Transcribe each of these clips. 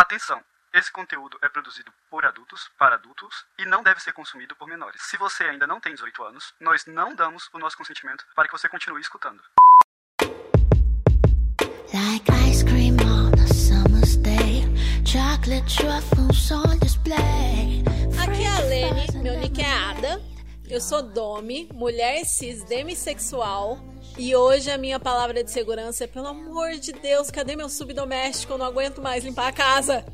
Atenção! Esse conteúdo é produzido por adultos, para adultos e não deve ser consumido por menores. Se você ainda não tem 18 anos, nós não damos o nosso consentimento para que você continue escutando. Like ice cream on a summer's day, chocolate truffles on display. Aqui é a Lene, meu nick é Ada. Eu sou Domi, mulher cis demissexual. E hoje a minha palavra de segurança é: pelo amor de Deus, cadê meu subdoméstico? Eu não aguento mais limpar a casa.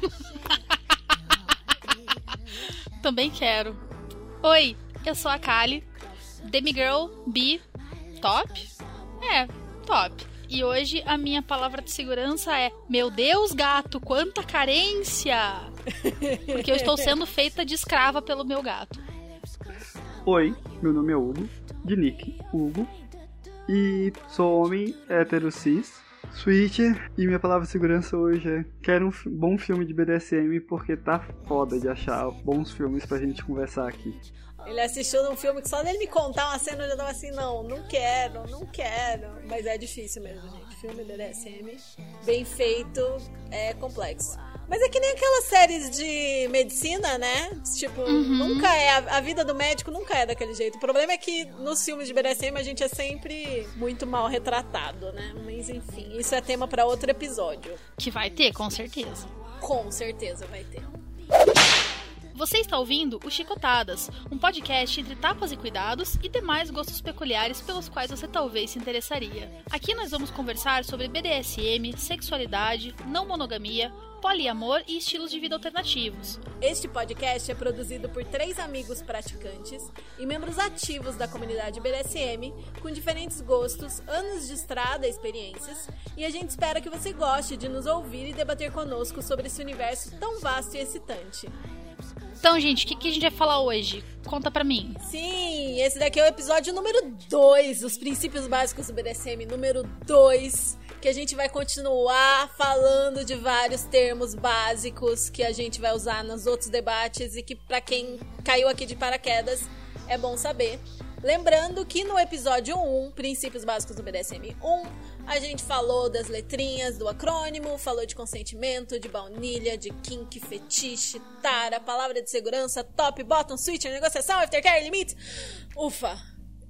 Também quero. Oi, eu sou a Kali, demigirl, bi, top? É, top. E hoje a minha palavra de segurança é: Meu Deus, gato, quanta carência! Porque eu estou sendo feita de escrava pelo meu gato. Oi, meu nome é Hugo, de Nick Hugo, e sou homem hétero cis Switch, e minha palavra de segurança hoje é: quero um bom filme de BDSM porque tá foda de achar bons filmes pra gente conversar aqui. Ele assistiu num filme que só dele me contar uma cena eu já tava assim: não, não quero, não quero. Mas é difícil mesmo, gente. Filme BDSM, bem feito, é complexo. Mas é que nem aquelas séries de medicina, né? Tipo, uhum. nunca é. A, a, vida do médico nunca é daquele jeito. O problema é que nos filmes de BDSM a gente é sempre muito mal retratado, né? Mas enfim, isso é tema para outro episódio. Que vai ter, com certeza. Com certeza vai ter. Você está ouvindo o Chicotadas, um podcast entre tapas e cuidados e demais gostos peculiares pelos quais você talvez se interessaria. Aqui nós vamos conversar sobre BDSM, sexualidade, não monogamia, poliamor e estilos de vida alternativos. Este podcast é produzido por três amigos praticantes e membros ativos da comunidade BDSM, com diferentes gostos, anos de estrada e experiências, e a gente espera que você goste de nos ouvir e debater conosco sobre esse universo tão vasto e excitante. Então, gente, o que, que, a gente vai falar hoje? Conta pra mim. Sim, esse daqui é o episódio número 2, os princípios básicos do BDSM, número 2 que a gente vai continuar falando de vários termos básicos que a gente vai usar nos outros debates e que para quem caiu aqui de paraquedas é bom saber. Lembrando que no episódio 1, Princípios Básicos do BDSM 1, a gente falou das letrinhas do acrônimo, falou de consentimento, de baunilha, de kink, fetiche, tara, palavra de segurança, top, bottom, switch, negociação, aftercare, limite. Ufa,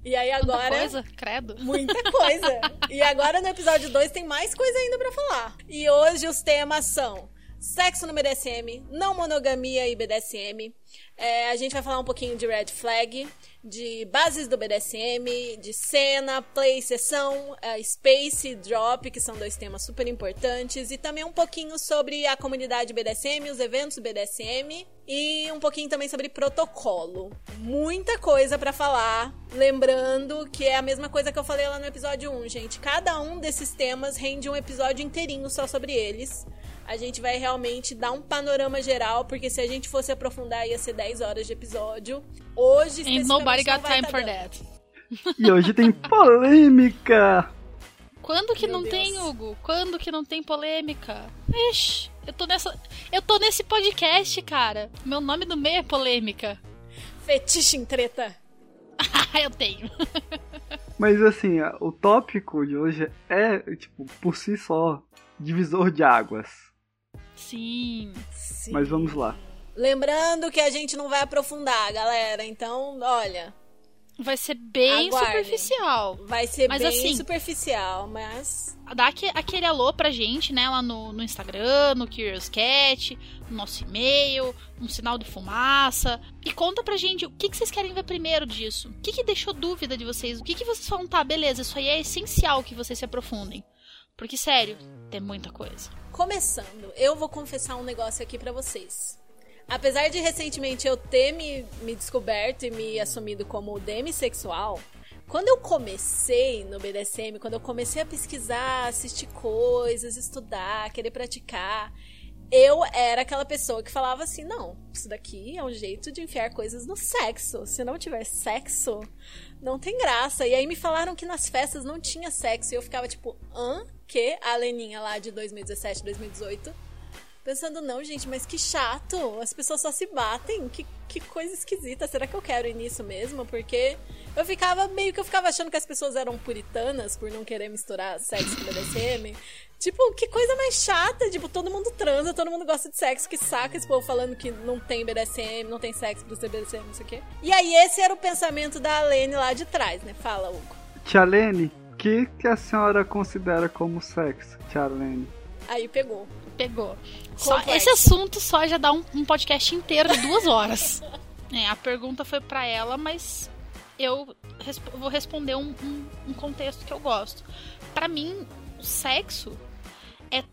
e aí agora. Muita coisa, credo. Muita coisa. e agora no episódio 2 tem mais coisa ainda para falar. E hoje os temas são sexo no BDSM, não monogamia e BDSM. É, a gente vai falar um pouquinho de red flag, de bases do BDSM, de cena, play, sessão, uh, space, drop, que são dois temas super importantes, e também um pouquinho sobre a comunidade BDSM, os eventos BDSM e um pouquinho também sobre protocolo. Muita coisa para falar, lembrando que é a mesma coisa que eu falei lá no episódio 1, gente. Cada um desses temas rende um episódio inteirinho só sobre eles a gente vai realmente dar um panorama geral, porque se a gente fosse aprofundar ia ser 10 horas de episódio. Hoje, And nobody got time tá for that. E hoje tem polêmica! Quando que Meu não Deus. tem, Hugo? Quando que não tem polêmica? Ixi, eu tô nessa. Eu tô nesse podcast, cara. Meu nome do meio é polêmica. Fetiche em treta. eu tenho. Mas assim, o tópico de hoje é, tipo, por si só, divisor de águas. Sim. Sim. Mas vamos lá. Lembrando que a gente não vai aprofundar, galera. Então, olha. Vai ser bem Aguardem. superficial. Vai ser mas, bem assim, superficial, mas. Dá aquele alô pra gente, né? Lá no, no Instagram, no Curious Cat, no nosso e-mail, um sinal de fumaça. E conta pra gente o que, que vocês querem ver primeiro disso. O que, que deixou dúvida de vocês? O que, que vocês falam, tá, beleza, isso aí é essencial que vocês se aprofundem. Porque, sério, tem muita coisa. Começando, eu vou confessar um negócio aqui para vocês. Apesar de recentemente eu ter me, me descoberto e me assumido como demissexual, quando eu comecei no BDSM, quando eu comecei a pesquisar, assistir coisas, estudar, querer praticar, eu era aquela pessoa que falava assim: não, isso daqui é um jeito de enfiar coisas no sexo. Se não tiver sexo, não tem graça. E aí me falaram que nas festas não tinha sexo. E eu ficava tipo, hã? Que? A Leninha lá de 2017, 2018. pensando, não, gente, mas que chato, as pessoas só se batem, que, que coisa esquisita, será que eu quero ir nisso mesmo? Porque eu ficava, meio que eu ficava achando que as pessoas eram puritanas por não querer misturar sexo com BDSM. Tipo, que coisa mais chata, tipo, todo mundo transa, todo mundo gosta de sexo, que saca esse povo falando que não tem BDSM, não tem sexo ser BDSM, não sei o quê. E aí esse era o pensamento da Alene lá de trás, né? Fala, Hugo. Tia Lene, o que, que a senhora considera como sexo, Tia Lene? Aí pegou. Pegou. Só, esse assunto só já dá um, um podcast inteiro de duas horas. é, a pergunta foi para ela, mas eu resp vou responder um, um, um contexto que eu gosto. Para mim, o sexo é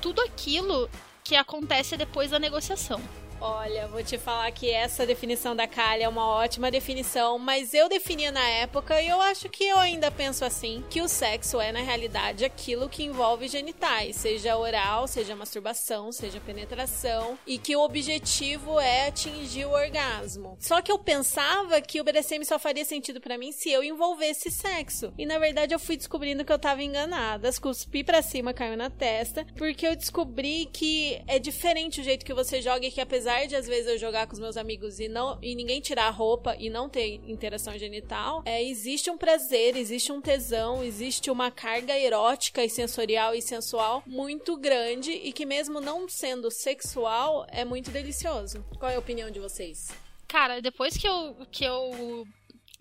tudo aquilo que acontece depois da negociação. Olha, vou te falar que essa definição da Kali é uma ótima definição, mas eu definia na época e eu acho que eu ainda penso assim, que o sexo é na realidade aquilo que envolve genitais, seja oral, seja masturbação, seja penetração, e que o objetivo é atingir o orgasmo. Só que eu pensava que o BDSM só faria sentido para mim se eu envolvesse sexo. E na verdade eu fui descobrindo que eu tava enganada. As cuspi para cima, caiu na testa, porque eu descobri que é diferente o jeito que você joga e que apesar apesar de às vezes eu jogar com os meus amigos e não e ninguém tirar a roupa e não ter interação genital, é, existe um prazer, existe um tesão, existe uma carga erótica e sensorial e sensual muito grande e que mesmo não sendo sexual é muito delicioso. Qual é a opinião de vocês? Cara, depois que eu que eu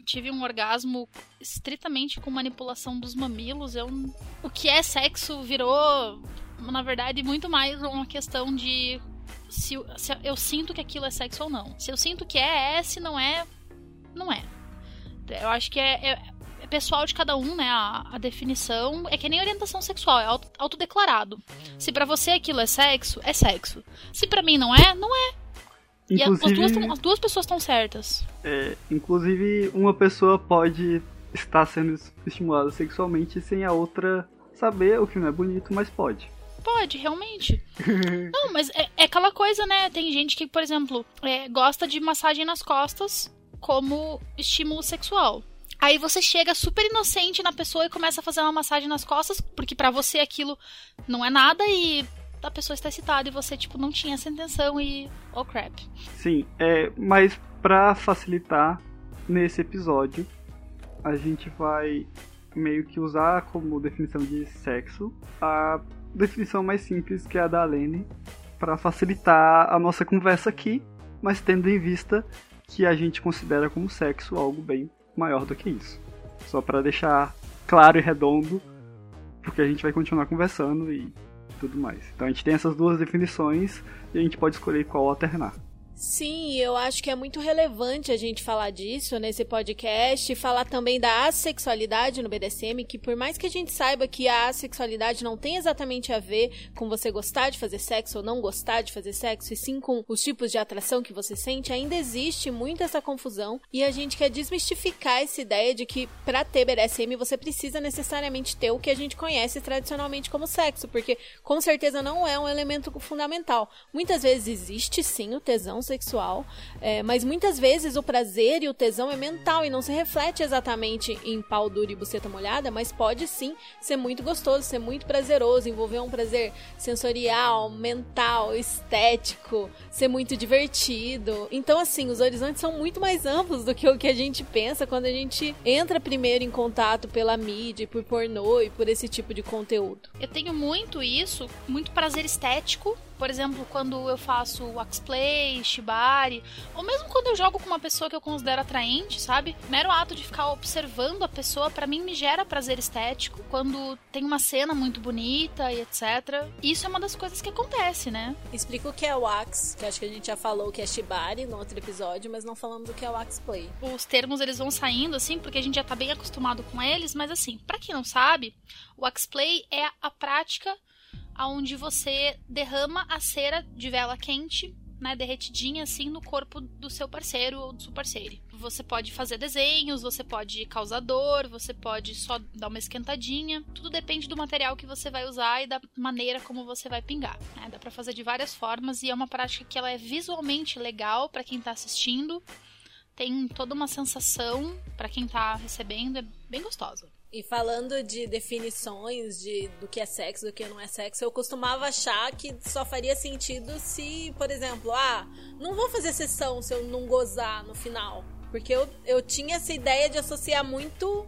tive um orgasmo estritamente com manipulação dos mamilos, eu o que é sexo virou na verdade muito mais uma questão de se, se, eu sinto que aquilo é sexo ou não. Se eu sinto que é, é, se não é, não é. Eu acho que é, é, é pessoal de cada um, né? A, a, definição é que nem orientação sexual, é auto, autodeclarado. Se para você aquilo é sexo, é sexo. Se para mim não é, não é. Inclusive, e as duas, as duas pessoas estão certas. É, inclusive, uma pessoa pode estar sendo estimulada sexualmente sem a outra saber o que não é bonito, mas pode pode, realmente. não, mas é, é, aquela coisa, né? Tem gente que, por exemplo, é, gosta de massagem nas costas como estímulo sexual. Aí você chega super inocente na pessoa e começa a fazer uma massagem nas costas, porque para você aquilo não é nada e a pessoa está excitada e você, tipo, não tinha essa intenção e. Oh crap. Sim, é, mas pra facilitar nesse episódio, a gente vai meio que usar como definição de sexo a definição mais simples que é a da Lene para facilitar a nossa conversa aqui, mas tendo em vista que a gente considera como sexo algo bem maior do que isso. Só para deixar claro e redondo, porque a gente vai continuar conversando e tudo mais. Então a gente tem essas duas definições e a gente pode escolher qual alternar. Sim, eu acho que é muito relevante a gente falar disso nesse podcast e falar também da assexualidade no BDSM, que por mais que a gente saiba que a assexualidade não tem exatamente a ver com você gostar de fazer sexo ou não gostar de fazer sexo, e sim com os tipos de atração que você sente, ainda existe muito essa confusão e a gente quer desmistificar essa ideia de que para ter BDSM você precisa necessariamente ter o que a gente conhece tradicionalmente como sexo, porque com certeza não é um elemento fundamental. Muitas vezes existe sim o tesão sexual, é, mas muitas vezes o prazer e o tesão é mental e não se reflete exatamente em pau duro e buceta molhada, mas pode sim ser muito gostoso, ser muito prazeroso, envolver um prazer sensorial, mental, estético, ser muito divertido. Então, assim, os horizontes são muito mais amplos do que o que a gente pensa quando a gente entra primeiro em contato pela mídia, por pornô e por esse tipo de conteúdo. Eu tenho muito isso, muito prazer estético por exemplo, quando eu faço waxplay, shibari, ou mesmo quando eu jogo com uma pessoa que eu considero atraente, sabe? Mero ato de ficar observando a pessoa, para mim me gera prazer estético. Quando tem uma cena muito bonita e etc. Isso é uma das coisas que acontece, né? Explica o que é wax, que acho que a gente já falou que é shibari no outro episódio, mas não falamos o que é waxplay. Os termos eles vão saindo assim, porque a gente já tá bem acostumado com eles, mas assim, para quem não sabe, o waxplay é a prática aonde você derrama a cera de vela quente, né, derretidinha assim no corpo do seu parceiro ou do seu parceiro. Você pode fazer desenhos, você pode causar dor, você pode só dar uma esquentadinha. Tudo depende do material que você vai usar e da maneira como você vai pingar. Né? Dá para fazer de várias formas e é uma prática que ela é visualmente legal para quem tá assistindo. Tem toda uma sensação para quem tá recebendo, é bem gostosa. E falando de definições de do que é sexo, do que não é sexo, eu costumava achar que só faria sentido se, por exemplo, ah, não vou fazer sessão se eu não gozar no final. Porque eu, eu tinha essa ideia de associar muito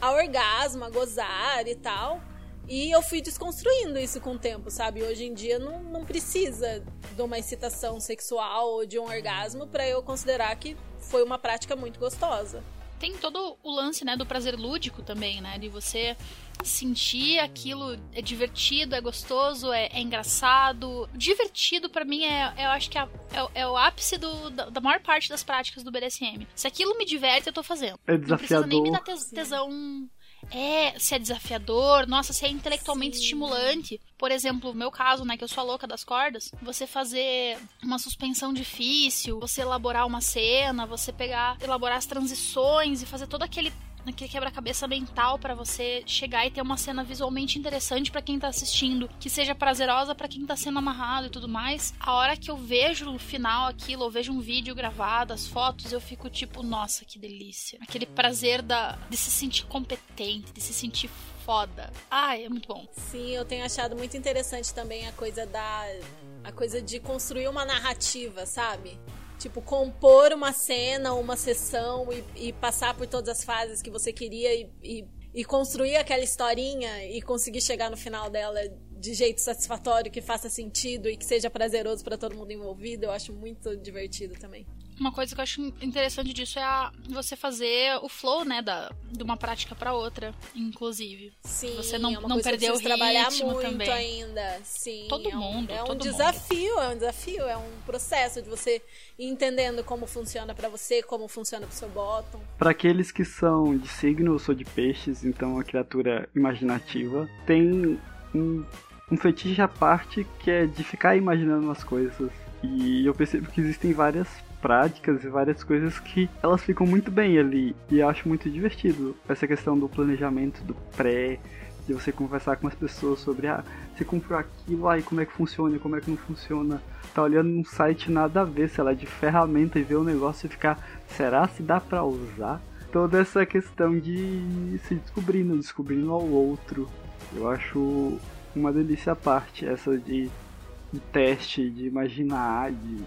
a orgasmo, a gozar e tal. E eu fui desconstruindo isso com o tempo, sabe? Hoje em dia não, não precisa de uma excitação sexual ou de um orgasmo para eu considerar que foi uma prática muito gostosa tem todo o lance, né, do prazer lúdico também, né? De você sentir aquilo é divertido, é gostoso, é, é engraçado. Divertido para mim é, eu acho que é, é, é o ápice do, da, da, maior parte das práticas do BDSM. Se aquilo me diverte, eu tô fazendo. É desafiador. Não precisa nem me dar tesão é, se é desafiador, nossa, se é intelectualmente Sim. estimulante. Por exemplo, no meu caso, né, que eu sou a louca das cordas, você fazer uma suspensão difícil, você elaborar uma cena, você pegar, elaborar as transições e fazer todo aquele naquele quebra-cabeça mental para você chegar e ter uma cena visualmente interessante para quem tá assistindo, que seja prazerosa para quem tá sendo amarrado e tudo mais. A hora que eu vejo no final aquilo, ou vejo um vídeo gravado, as fotos, eu fico tipo, nossa, que delícia. Aquele prazer da, de se sentir competente, de se sentir foda. Ai, é muito bom. Sim, eu tenho achado muito interessante também a coisa da a coisa de construir uma narrativa, sabe? Tipo, compor uma cena, uma sessão e, e passar por todas as fases que você queria e, e, e construir aquela historinha e conseguir chegar no final dela de jeito satisfatório, que faça sentido e que seja prazeroso para todo mundo envolvido, eu acho muito divertido também. Uma coisa que eu acho interessante disso é a, você fazer o flow, né, da, de uma prática para outra, inclusive. Sim, você não, é uma não coisa perder o ritmo trabalhar muito também. ainda. Sim, todo é um, mundo, é um todo desafio, mundo. é um desafio, é um processo de você ir entendendo como funciona para você, como funciona pro seu bottom. Para aqueles que são de signo, eu sou de peixes, então a criatura imaginativa tem um, um fetiche à parte que é de ficar imaginando as coisas. E eu percebo que existem várias práticas e várias coisas que elas ficam muito bem ali. E eu acho muito divertido essa questão do planejamento, do pré, de você conversar com as pessoas sobre, ah, você comprou aquilo, aí como é que funciona, como é que não funciona. Tá olhando num site nada a ver, sei lá, de ferramenta e ver o negócio e ficar, será se dá pra usar? Toda essa questão de se descobrindo, descobrindo ao outro. Eu acho uma delícia a parte, essa de, de teste, de imaginar, de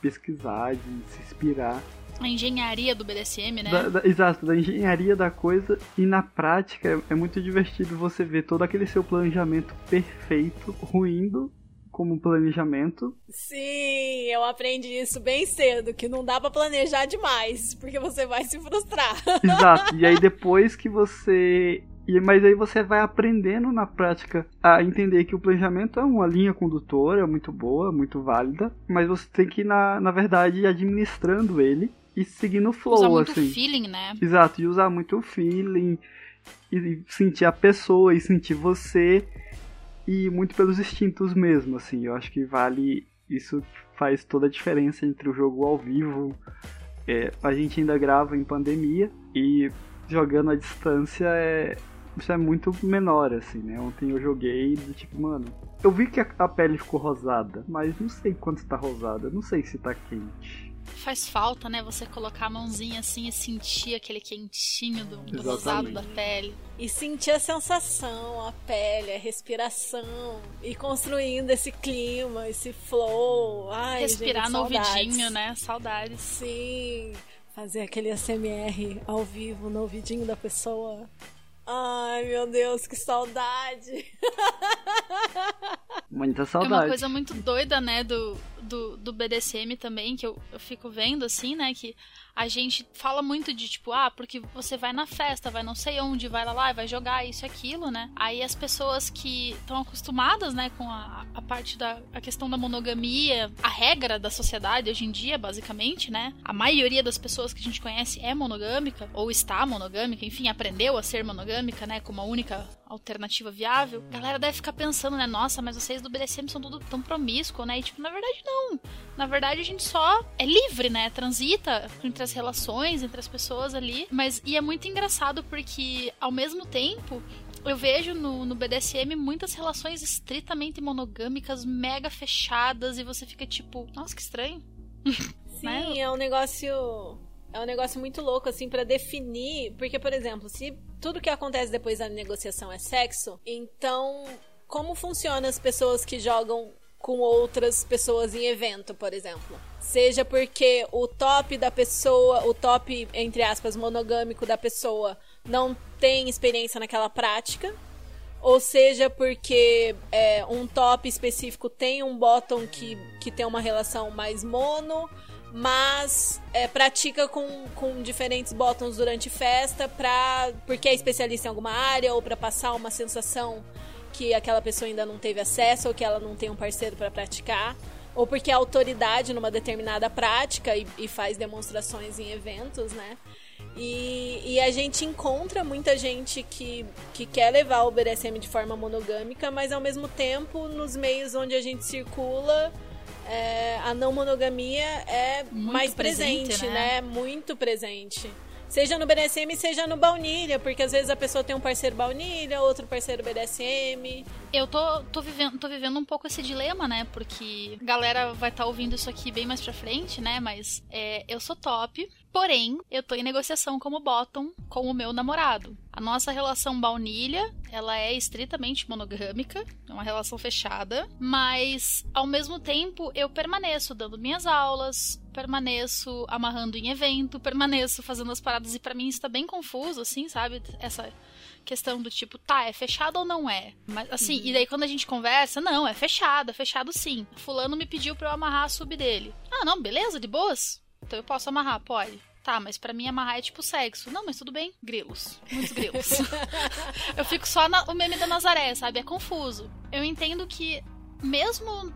pesquisar, de se inspirar. A engenharia do BDSM, né? Da, da, exato, da engenharia da coisa. E na prática é, é muito divertido você ver todo aquele seu planejamento perfeito ruindo como planejamento. Sim, eu aprendi isso bem cedo, que não dá para planejar demais, porque você vai se frustrar. Exato. E aí depois que você e, mas aí você vai aprendendo na prática a entender que o planejamento é uma linha condutora muito boa, muito válida, mas você tem que, na, na verdade, ir administrando ele e seguindo o flow, usar muito assim. feeling, né? Exato, e usar muito o feeling, e sentir a pessoa, e sentir você, e muito pelos instintos mesmo, assim. Eu acho que vale. Isso faz toda a diferença entre o jogo ao vivo. É, a gente ainda grava em pandemia, e jogando à distância é, isso é muito menor, assim, né? Ontem eu joguei do tipo, mano, eu vi que a, a pele ficou rosada, mas não sei quanto está rosada, não sei se tá quente. Faz falta, né? Você colocar a mãozinha assim e sentir aquele quentinho do, do rosado da pele. E sentir a sensação, a pele, a respiração. E construindo esse clima, esse flow. Ai, Respirar gente, no ouvidinho, né? Saudades. Sim. Fazer aquele ASMR ao vivo no ouvidinho da pessoa. Ai, meu Deus, que saudade! Muita saudade. É uma coisa muito doida, né, do, do, do BDSM também, que eu, eu fico vendo, assim, né, que a gente fala muito de tipo, ah, porque você vai na festa, vai não sei onde, vai lá lá, vai jogar isso e aquilo, né? Aí as pessoas que estão acostumadas, né, com a, a parte da a questão da monogamia, a regra da sociedade hoje em dia, basicamente, né? A maioria das pessoas que a gente conhece é monogâmica, ou está monogâmica, enfim, aprendeu a ser monogâmica, né, como a única alternativa viável. A galera deve ficar pensando, né, nossa, mas vocês do BDSM são tudo tão promíscuo, né? E tipo, na verdade não. Na verdade a gente só é livre, né? Transita entre as relações, entre as pessoas ali. Mas, e é muito engraçado porque, ao mesmo tempo, eu vejo no, no BDSM muitas relações estritamente monogâmicas, mega fechadas, e você fica tipo, nossa, que estranho. Sim, né? é um negócio. É um negócio muito louco, assim, para definir. Porque, por exemplo, se tudo que acontece depois da negociação é sexo, então como funciona as pessoas que jogam com outras pessoas em evento, por exemplo? Seja porque o top da pessoa, o top, entre aspas, monogâmico da pessoa não tem experiência naquela prática, ou seja porque é, um top específico tem um bottom que, que tem uma relação mais mono, mas é, pratica com, com diferentes bottoms durante festa pra, porque é especialista em alguma área ou para passar uma sensação que aquela pessoa ainda não teve acesso ou que ela não tem um parceiro para praticar ou porque é autoridade numa determinada prática e, e faz demonstrações em eventos, né? E, e, a gente encontra muita gente que, que quer levar o BDSM de forma monogâmica, mas ao mesmo tempo, nos meios onde a gente circula, é, a não monogamia é Muito mais presente, presente né? né? Muito presente. Seja no BDSM, seja no baunilha, porque às vezes a pessoa tem um parceiro baunilha, outro parceiro BDSM. Eu tô, tô, vivendo, tô vivendo um pouco esse dilema, né? Porque a galera vai estar tá ouvindo isso aqui bem mais pra frente, né? Mas é, eu sou top, Porém, eu tô em negociação como bottom com o meu namorado. A nossa relação baunilha, ela é estritamente monogâmica, é uma relação fechada, mas ao mesmo tempo eu permaneço dando minhas aulas, permaneço amarrando em evento, permaneço fazendo as paradas e para mim está bem confuso assim, sabe? Essa questão do tipo, tá, é fechado ou não é? Mas assim, uhum. e daí quando a gente conversa, não, é fechado, é fechado sim. Fulano me pediu para eu amarrar a sub dele. Ah, não, beleza, de boas? Então eu posso amarrar, pode. Tá, mas para mim amarrar é tipo sexo. Não, mas tudo bem. Grilos. Muitos grilos. eu fico só na, o meme da Nazaré, sabe? É confuso. Eu entendo que mesmo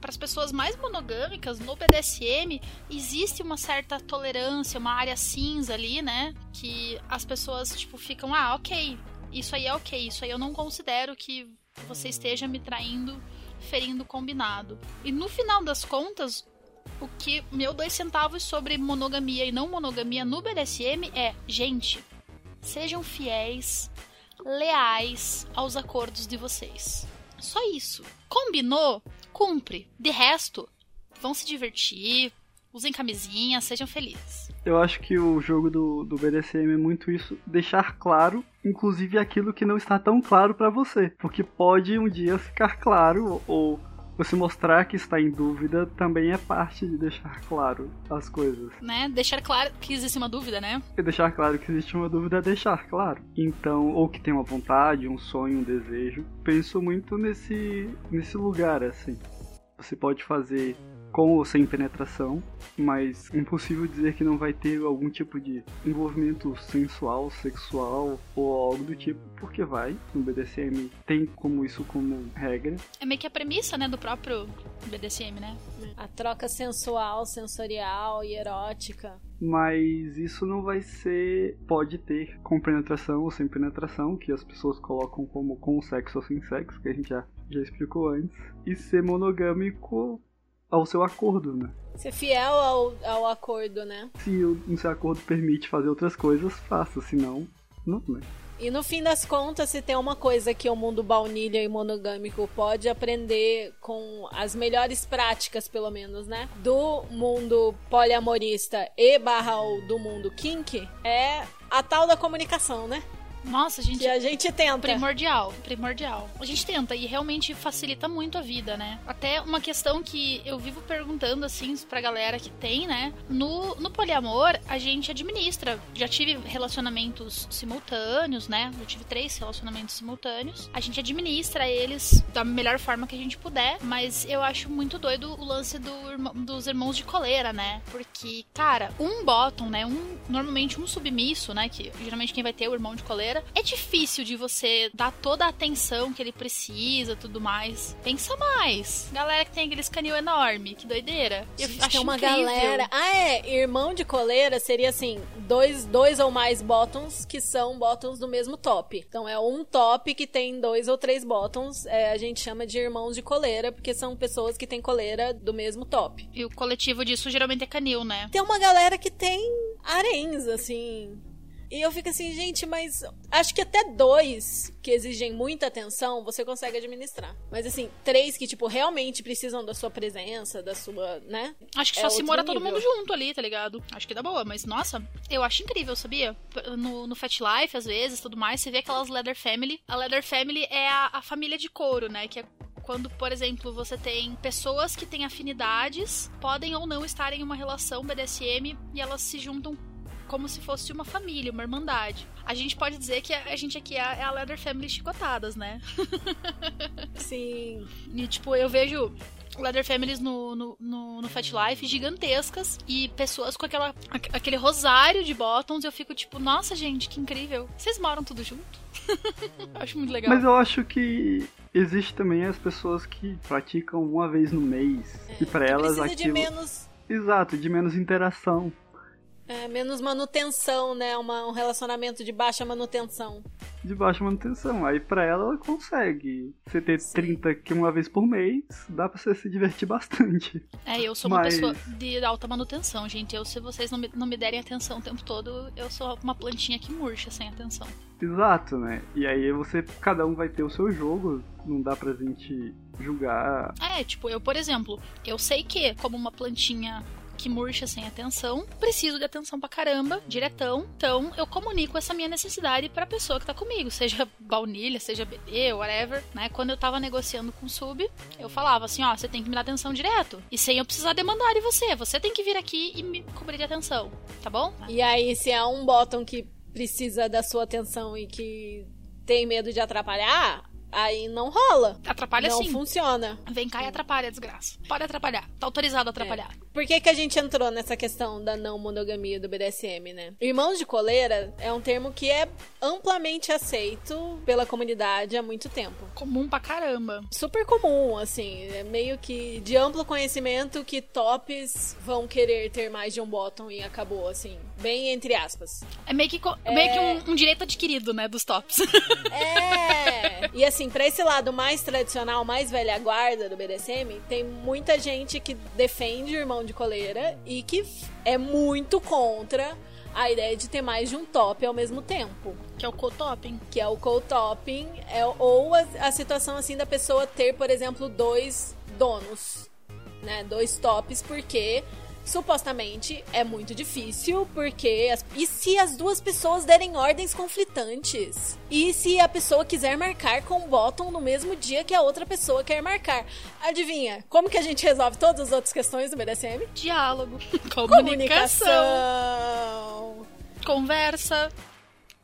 para as pessoas mais monogâmicas, no BDSM, existe uma certa tolerância, uma área cinza ali, né? Que as pessoas, tipo, ficam, ah, ok, isso aí é ok, isso aí eu não considero que você esteja me traindo, ferindo combinado. E no final das contas, o que meu dois centavos sobre monogamia e não monogamia no BDSM é, gente, sejam fiéis, leais aos acordos de vocês. Só isso. Combinou? Cumpre. De resto, vão se divertir, usem camisinha, sejam felizes. Eu acho que o jogo do, do BDSM é muito isso, deixar claro, inclusive aquilo que não está tão claro para você, porque pode um dia ficar claro ou você mostrar que está em dúvida também é parte de deixar claro as coisas. Né? Deixar claro que existe uma dúvida, né? E deixar claro que existe uma dúvida é deixar claro. Então, ou que tem uma vontade, um sonho, um desejo. Penso muito nesse, nesse lugar, assim. Você pode fazer com ou sem penetração, mas impossível dizer que não vai ter algum tipo de envolvimento sensual, sexual ou algo do tipo, porque vai. No BDSM tem como isso como regra. É meio que a premissa, né, do próprio BDSM, né? A troca sensual, sensorial e erótica. Mas isso não vai ser. Pode ter com penetração ou sem penetração, que as pessoas colocam como com sexo ou sem sexo, que a gente já, já explicou antes. E ser monogâmico ao seu acordo, né? Ser fiel ao, ao acordo, né? Se o seu acordo permite fazer outras coisas, faça, senão, não, né? E no fim das contas, se tem uma coisa que o mundo baunilha e monogâmico pode aprender com as melhores práticas, pelo menos, né? Do mundo poliamorista e barra do mundo kink, é a tal da comunicação, né? Nossa, a gente. Que a gente tenta. Primordial, primordial. A gente tenta e realmente facilita muito a vida, né? Até uma questão que eu vivo perguntando, assim, pra galera que tem, né? No, no poliamor, a gente administra. Já tive relacionamentos simultâneos, né? Eu tive três relacionamentos simultâneos. A gente administra eles da melhor forma que a gente puder, mas eu acho muito doido o lance do, dos irmãos de coleira, né? Porque, cara, um bottom, né? Um, normalmente um submisso, né? Que geralmente quem vai ter é o irmão de coleira é difícil de você dar toda a atenção que ele precisa tudo mais. Pensa mais. Galera que tem aqueles canil enorme, que doideira. Eu Gente, acho tem uma incrível. galera. Ah, é. Irmão de coleira seria assim: dois, dois ou mais bottoms que são bottoms do mesmo top. Então é um top que tem dois ou três bottoms. É, a gente chama de irmãos de coleira, porque são pessoas que têm coleira do mesmo top. E o coletivo disso geralmente é canil, né? Tem uma galera que tem haréns, assim E eu fico assim, gente, mas acho que até dois que exigem muita atenção você consegue administrar. Mas assim, três que, tipo, realmente precisam da sua presença, da sua, né? Acho que É só se mora todo nível. mundo junto ali, tá ligado? Acho que dá boa, mas nossa, eu acho incrível, sabia? No, no Fat Life, às vezes, tudo mais, você vê aquelas Leather Family. A Leather Family é a, a família de couro, né? Que é quando, por exemplo, você tem pessoas que têm afinidades, podem ou não estar em uma relação BDSM e elas se juntam como se fosse uma família, uma irmandade. A gente pode dizer que a gente aqui é a é a Leather Family chicotadas, né? Sim. E, tipo, eu vejo Leather Families no, no, no, no Fat Life gigantescas e pessoas com aquela, aqu- aquele rosário de bottoms. Eu fico tipo, nossa, gente, que incrível. Vocês moram tudo junto? eu acho muito legal. Mas eu acho que existe também as pessoas que praticam uma vez no mês. e pra elas Precisa de aquilo. menos. Exato, de menos interação. É, menos manutenção, né? Uma, um relacionamento de baixa manutenção. De baixa manutenção. Aí pra ela ela consegue. Você ter 30 que uma vez por mês, dá pra você se divertir bastante. É, eu sou uma Mas- pessoa de alta manutenção, gente. Eu, se vocês não me, não me derem atenção o tempo todo, eu sou uma plantinha que murcha sem atenção. Exato, né? E aí você, cada um vai ter o seu jogo, não dá pra gente julgar. É, tipo, eu, por exemplo, eu sei que, como uma plantinha que murcha sem atenção, preciso de atenção pra caramba, diretão. Então, eu comunico essa minha necessidade pra pessoa que tá comigo, seja baunilha, seja bebê, whatever, né? Quando eu tava negociando com o sub, eu falava assim, ó, você tem que me dar atenção direto. E sem eu precisar demandar de você. Você tem que vir aqui e me cobrir de atenção, tá bom? E aí, se é um bottom que precisa da sua atenção e que tem medo de atrapalhar, aí não rola. Atrapalha não sim. funciona. Vem cá e atrapalha, desgraça. Pode atrapalhar. Tá autorizado a atrapalhar. Por que, que a gente entrou nessa questão da não monogamia do BDSM, né? Irmãos de coleira é um termo que é amplamente aceito pela comunidade há muito tempo. Comum pra caramba. Super comum, assim, é meio que de amplo conhecimento que tops vão querer ter mais de um bottom e acabou, assim, bem entre aspas. É meio que, co- meio que um, um direito adquirido, né, dos tops. É! E assim, pra esse lado mais tradicional, mais velha guarda do BDSM, tem muita gente que defende o irmão de coleira e que é muito contra a ideia de ter mais de um top ao mesmo tempo. que é o co-topping. Que é o co-topping, é, ou a, a situação assim da pessoa ter, por exemplo, dois donos, né? Dois tops, porque supostamente é muito difícil, porque. as- e se as duas pessoas derem ordens conflitantes? E se a pessoa quiser marcar com o bottom no mesmo dia que a outra pessoa quer marcar? Adivinha? Como que a gente resolve todas as outras questões do BDSM? Diálogo. Comunicação. Comunicação. Conversa.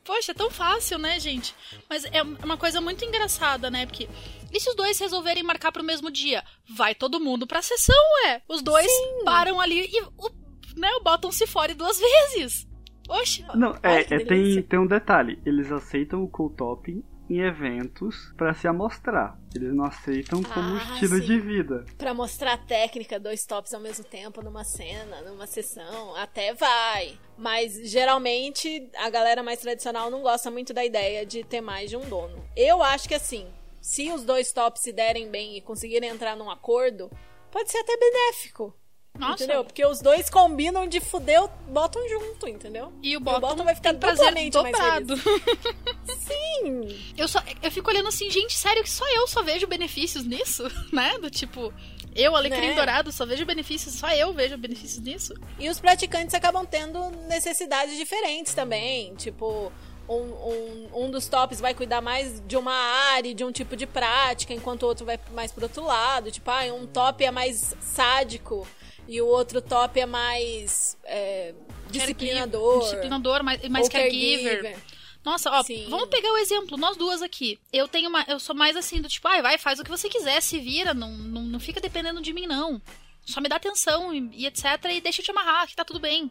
Poxa, é tão fácil, né, gente? Mas é uma coisa muito engraçada, né? Porque. E se os dois resolverem marcar pro mesmo dia? Vai todo mundo pra sessão, ué. Os dois param ali e o, né, o botam se fora duas vezes. Oxe. Não, é, é, tem, tem um detalhe. Eles aceitam o cool topping em eventos pra se amostrar. Eles não aceitam como Ah, estilo sim. de vida. Pra mostrar a técnica, dois tops ao mesmo tempo numa cena, numa sessão, até vai. Mas geralmente a galera mais tradicional não gosta muito da ideia de ter mais de um dono. Eu acho que assim, se os dois tops se derem bem e conseguirem entrar num acordo, pode ser até benéfico. Nossa. Entendeu? Porque os dois combinam de fuder, o- botam junto, entendeu? E o bottom, vai ficar prazer mais dobrado. Sim! Eu, só, eu fico olhando assim, gente, sério que só eu só vejo benefícios nisso, né? Do tipo, eu, Alecrim Né? Dourado, só vejo benefícios, só eu vejo benefícios nisso. E os praticantes acabam tendo necessidades diferentes também. Tipo, um, um, um dos tops vai cuidar mais de uma área, de um tipo de prática, enquanto o outro vai mais pro outro lado. Tipo, ah, um top é mais sádico e o outro top é mais é, disciplinador. Disciplinador, mais, mais caregiver. Nossa, ó, Sim. vamos pegar o exemplo, nós duas aqui. Eu tenho uma. Eu sou mais assim, do tipo, ai, vai, faz o que você quiser, se vira, não, não, não fica dependendo de mim, não. Só me dá atenção e, e etc. E deixa eu te amarrar, que tá tudo bem.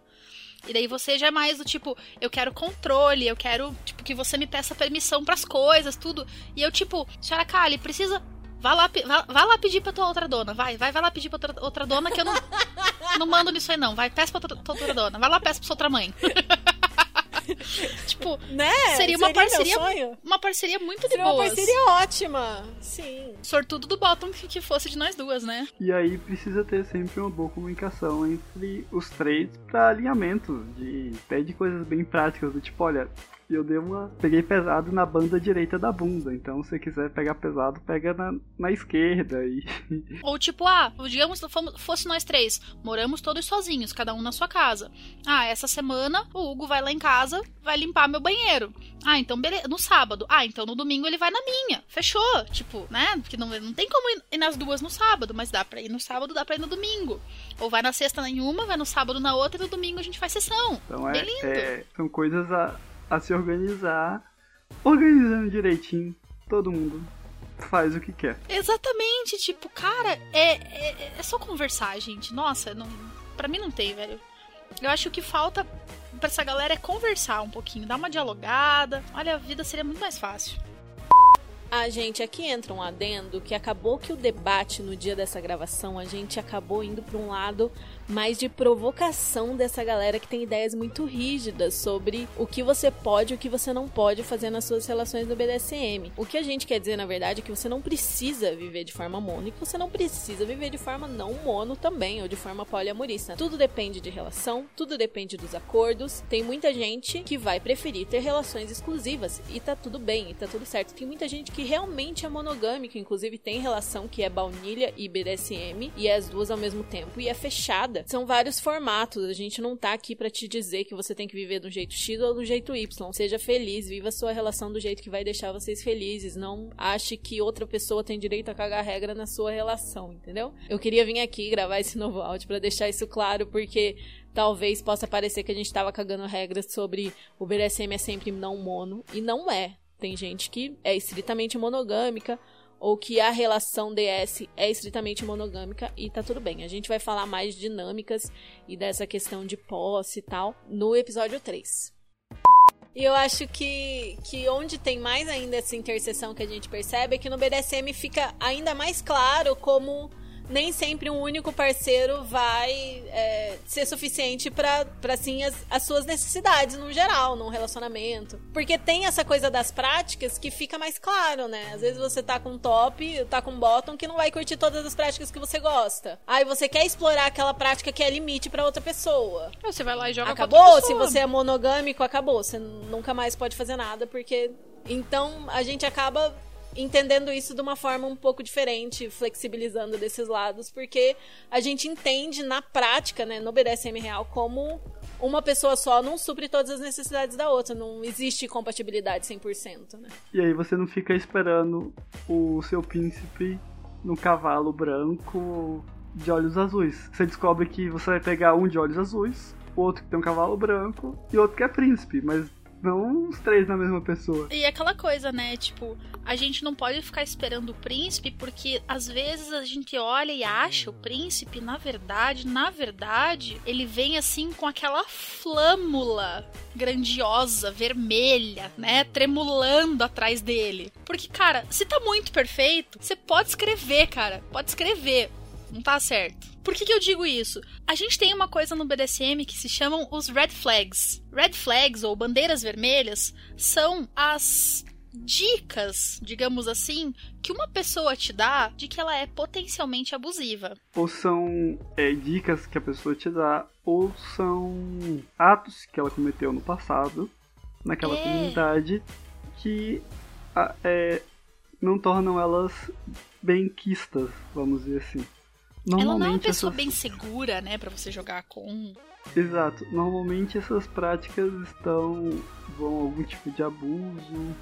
E daí você já é mais do tipo, eu quero controle, eu quero, tipo, que você me peça permissão pras coisas, tudo. E eu, tipo, senhora Kali, precisa. Vá lá, vá, vá lá pedir pra tua outra dona, vai, vai, vai lá pedir pra outra, outra dona que eu não, não mando nisso aí, não. Vai, peça pra tua, tua outra dona, vai lá, peça pra sua outra mãe. tipo, Né? Seria uma meu parceria- sonho. uma parceria muito de Seria uma parceria ótima. Sim. Sortudo do Bottom que, que fosse de nós duas, né? E aí precisa ter sempre uma boa comunicação entre os três para alinhamento de até de coisas bem práticas, do tipo, olha, eu dei uma. Peguei pesado na banda direita da bunda. Então se você quiser pegar pesado, pega na, na esquerda. E Ou tipo, ah, digamos fomos- fosse nós três, moramos todos sozinhos, cada um na sua casa. Ah, essa semana o Hugo vai lá em casa, vai limpar meu banheiro. Ah, então beleza, no sábado. Ah, então no domingo ele vai na minha. Fechou, tipo, né? Porque não, não tem como ir- nas duas no sábado, mas dá pra ir no sábado, dá pra ir no domingo. Ou vai na sexta em uma, vai no sábado na outra e no domingo a gente faz sessão. então é, é- são coisas a, a se organizar, organizando direitinho. Todo mundo faz o que quer. Exatamente, tipo, cara, é, é, é só conversar, gente. Nossa, não, pra mim não tem, velho. Eu acho que o que falta pra essa galera é conversar um pouquinho, dar uma dialogada. Olha, a vida seria muito mais fácil. Ah, gente, aqui entra um adendo que acabou que o debate no dia dessa gravação, a gente acabou indo para um lado mais de provocação dessa galera que tem ideias muito rígidas sobre o que você pode e o que você não pode fazer nas suas relações do BDSM. O que a gente quer dizer, na verdade, é que você não precisa viver de forma mono e que você não precisa viver de forma não mono também, ou de forma poliamorista. Tudo depende de relação, tudo depende dos acordos. Tem muita gente que vai preferir ter relações exclusivas e tá tudo bem, e tá tudo certo. Tem muita gente que realmente é monogâmica, inclusive tem relação que é baunilha e BDSM, e é as duas ao mesmo tempo, e é fechada. São vários formatos, a gente não tá aqui pra te dizer que você tem que viver do jeito X ou do jeito Y. Seja feliz, viva a sua relação do jeito que vai deixar vocês felizes, não ache que outra pessoa tem direito a cagar regra na sua relação, entendeu? Eu queria vir aqui gravar esse novo áudio pra deixar isso claro, porque talvez possa parecer que a gente tava cagando regras sobre o BDSM é sempre não mono, e não é. Tem gente que é estritamente monogâmica, ou que a relação DS é estritamente monogâmica e tá tudo bem. A gente vai falar mais dinâmicas e dessa questão de posse e tal no episódio 3. E eu acho que, que onde tem mais ainda essa interseção que a gente percebe é que no BDSM fica ainda mais claro como nem sempre um único parceiro vai é, ser suficiente pra pra, assim, as, as suas necessidades no geral, num relacionamento. Porque tem essa coisa das práticas que fica mais claro, né? Às vezes você tá com um top, tá com um bottom que não vai curtir todas as práticas que você gosta. Aí você quer explorar aquela prática que é limite pra outra pessoa. Aí Você vai lá e joga Acabou? Se você é monogâmico, acabou. Você nunca mais pode fazer nada, porque. Então a gente acaba entendendo isso de uma forma um pouco diferente, flexibilizando desses lados, porque a gente entende na prática, né, no BDSM real, como uma pessoa só não supre todas as necessidades da outra. Não existe compatibilidade 100%, né? E aí você não fica esperando o seu príncipe no cavalo branco de olhos azuis. Você descobre que você vai pegar um de olhos azuis, outro que tem um cavalo branco e outro que é príncipe, mas não os três na mesma pessoa. E aquela coisa, né? Tipo, a gente não pode ficar esperando o príncipe, porque às vezes a gente olha e acha o príncipe, na verdade, na verdade, ele vem assim com aquela flâmula grandiosa, vermelha, né? Tremulando atrás dele. Porque, cara, se tá muito perfeito, você pode escrever, cara. Pode escrever. Não tá certo. Por que, que eu digo isso? A gente tem uma coisa no BDSM que se chamam os red flags. Red flags, ou bandeiras vermelhas, são as dicas, digamos assim, que uma pessoa te dá de que ela é potencialmente abusiva. Ou são é, dicas que a pessoa te dá, ou são atos que ela cometeu no passado, naquela É. comunidade, que é, não tornam elas benquistas, vamos dizer assim. Ela não é uma pessoa essas- bem segura, né, Pra você jogar com. Exato. Normalmente essas práticas estão vão a algum tipo de abuso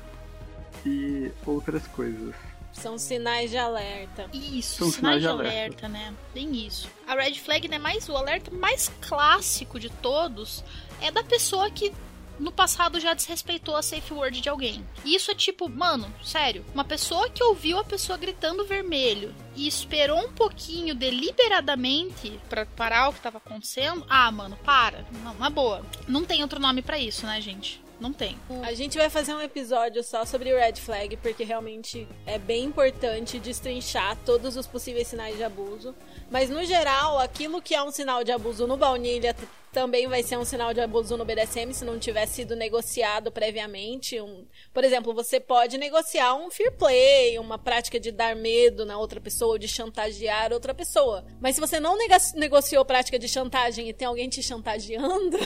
e outras coisas. São sinais de alerta. Isso, São sinais sinais de de alerta, né? Bem isso. A red flag, né, mais o alerta mais clássico de todos é da pessoa que no passado já desrespeitou a safe word de alguém. E isso é tipo, mano, sério, uma pessoa que ouviu a pessoa gritando vermelho e esperou um pouquinho deliberadamente pra parar o que tava acontecendo. Ah, mano, para. Não, na boa. Não tem outro nome pra isso, né, gente? Não tem. A gente vai fazer um episódio só sobre red flag, porque realmente é bem importante destrinchar todos os possíveis sinais de abuso. Mas no geral, aquilo que é um sinal de abuso no baunilha também vai ser um sinal de abuso no BDSM se não tiver sido negociado previamente. Um, por exemplo, você pode negociar um fear play, uma prática de dar medo na outra pessoa, de chantagear outra pessoa. Mas se você não negociou prática de chantagem e tem alguém te chantageando,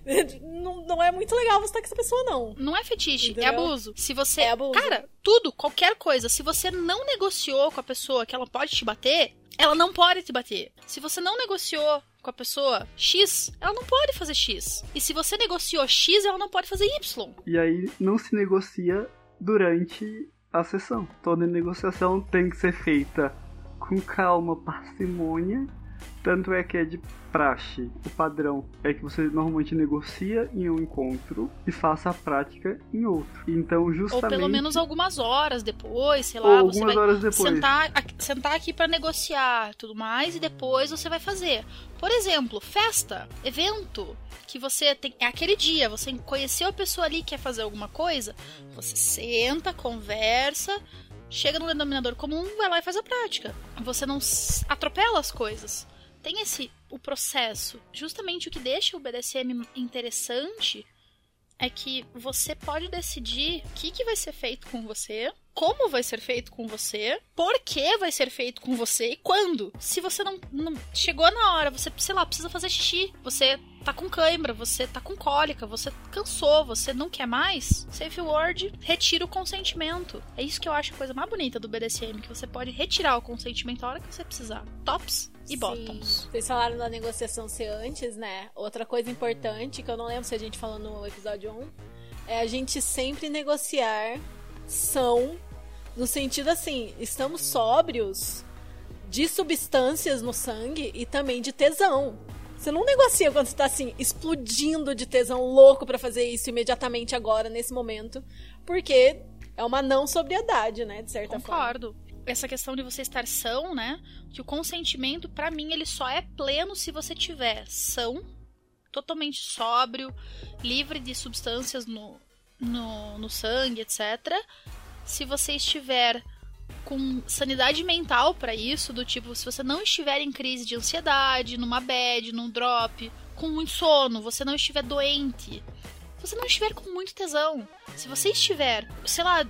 não, não, é muito legal você estar com essa pessoa, não. Não é fetiche, é Entendeu? é abuso. Se você. É abuso. Cara, tudo, qualquer coisa, se você não negociou com a pessoa que ela pode te bater, ela não pode te bater. Se você não negociou com a pessoa X, ela não pode fazer X. E se você negociou X, ela não pode fazer Y. E aí não se negocia durante a sessão. Toda negociação tem que ser feita com calma, parcimônia tanto é que é de praxe. O padrão é que você normalmente negocia em um encontro e faça a prática em outro. Então, justamente. Ou pelo menos algumas horas depois, sei lá, você vai. Sentar, sentar aqui para negociar tudo mais e depois você vai fazer. Por exemplo, festa, evento, que você tem. É aquele dia, você conheceu a pessoa ali que quer fazer alguma coisa, você senta, conversa chega no denominador comum, vai lá e faz a prática. Você não atropela as coisas tem esse o processo. Justamente o que deixa o BDSM interessante é que você pode decidir o que, que vai ser feito com você, como vai ser feito com você, por que vai ser feito com você e quando. Se você não, não, chegou na hora, você, sei lá, precisa fazer xixi, você tá com cãibra, você tá com cólica, você cansou, você não quer mais, safe word, retira o consentimento. É isso que eu acho a coisa mais bonita do BDSM, que você pode retirar o consentimento a hora que você precisar. Tops e Sim. bottoms. Vocês falaram da negociação ser antes, né? Outra coisa importante, que eu não lembro se a gente falou no episódio 1, é a gente sempre negociar são no sentido assim, estamos sóbrios de substâncias no sangue e também de tesão. Você não negocia quando você tá assim, explodindo de tesão louco para fazer isso imediatamente agora, nesse momento. Porque é uma não sobriedade, né? De certa Concordo. forma. Concordo. Essa questão de você estar são, né? Que o consentimento, para mim, ele só é pleno se você tiver são, totalmente sóbrio, livre de substâncias no, no, no sangue, etc. Se você estiver com sanidade mental para isso, do tipo, se você não estiver em crise de ansiedade, numa bad, num drop, com muito sono, você não estiver doente, se você não estiver com muito tesão, se você estiver, sei lá,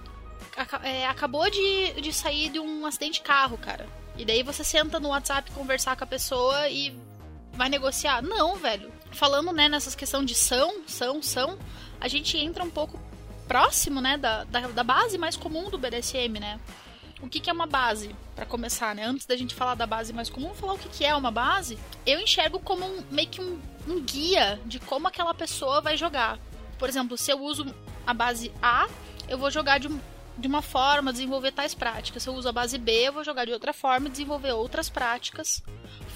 é, acabou de, de sair de um acidente de carro, cara, e daí você senta no WhatsApp conversar com a pessoa e vai negociar. Não, velho. Falando, né, nessas questão de são, são, são, a gente entra um pouco próximo, né, da, da, da base mais comum do BDSM, né? o que, que é uma base, para começar, né? Antes da gente falar da base mais comum, falar o que, que é uma base, eu enxergo como um, meio que um, um guia de como aquela pessoa vai jogar. Por exemplo, se eu uso a base A, eu vou jogar de, de uma forma, desenvolver tais práticas. Se eu uso a base B, eu vou jogar de outra forma e desenvolver outras práticas,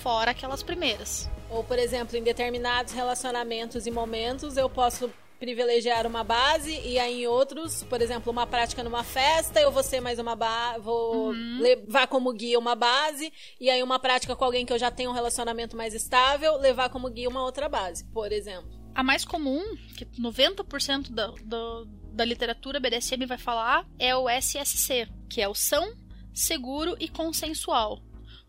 fora aquelas primeiras. Ou, por exemplo, em determinados relacionamentos e momentos, eu posso privilegiar uma base e aí em outros, por exemplo, uma prática numa festa, eu vou ser mais uma base, vou uhum. levar como guia uma base e aí uma prática com alguém que eu já tenho um relacionamento mais estável, levar como guia uma outra base, por exemplo. A mais comum, que 90% da, da, da literatura BDSM vai falar, é o SSC, que é o são, seguro e consensual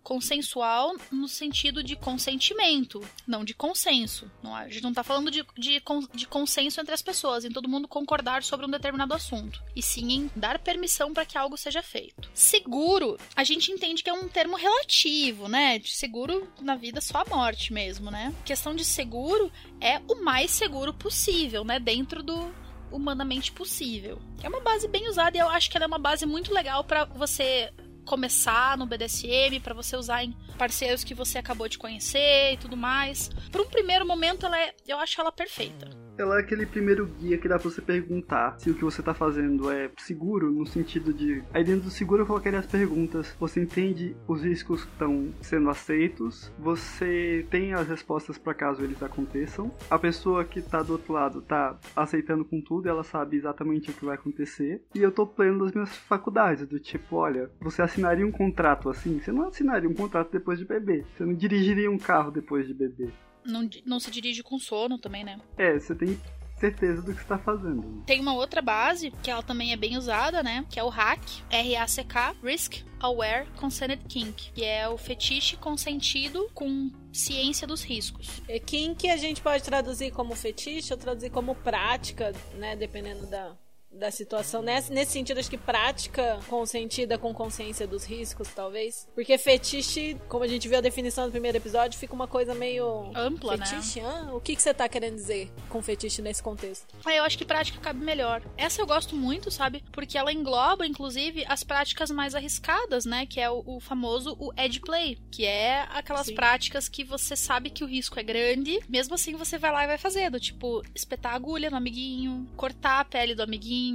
consensual no sentido de consentimento, não de consenso. Não, a gente não está falando de, de, de, consenso entre as pessoas, em todo mundo concordar sobre um determinado assunto, e sim em dar permissão para que algo seja feito. Seguro, a gente entende que é um termo relativo, né? De seguro na vida só a morte mesmo, né? A questão de seguro é o mais seguro possível, né? Dentro do, humanamente possível. É uma base bem usada e eu acho que ela é uma base muito legal para você começar no BDSM, para você usar em parceiros que você acabou de conhecer e tudo mais. Por um primeiro momento, ela é, eu acho ela perfeita ela é aquele primeiro guia que dá pra você perguntar se o que você tá fazendo é seguro, no sentido de. Aí dentro do seguro eu colocaria as perguntas. Você entende os riscos que estão sendo aceitos? Você tem as respostas para caso eles aconteçam? A pessoa que tá do outro lado tá aceitando com tudo, ela sabe exatamente o que vai acontecer. E eu tô pleno das minhas faculdades, do tipo, olha, você assinaria um contrato assim? Você não assinaria um contrato depois de beber. Você não dirigiria um carro depois de beber não, não se dirige com sono também, né? É, você tem certeza do que está fazendo. Tem uma outra base, que ela também é bem usada, né? Que é o RAC, R-A-C-K, Risk Aware Consented Kink, que é o fetiche consentido com ciência dos riscos. E kink a gente pode traduzir como fetiche ou traduzir como prática, né? Dependendo da, da situação. Nesse, nesse sentido, acho que prática consentida com consciência dos riscos, talvez. Porque fetiche, como a gente viu a definição do primeiro episódio, fica uma coisa meio. Ampla, fetiche? né? Ah, o que, que você tá querendo dizer com fetiche nesse contexto? Ah, eu acho que prática cabe melhor. Essa eu gosto muito, sabe? Porque ela engloba, inclusive, as práticas mais arriscadas, né? Que é o, o famoso o edge play, que é aquelas Sim. práticas que você sabe que o risco é grande, mesmo assim você vai lá e vai fazer, do tipo, espetar a agulha no amiguinho, cortar a pele do amiguinho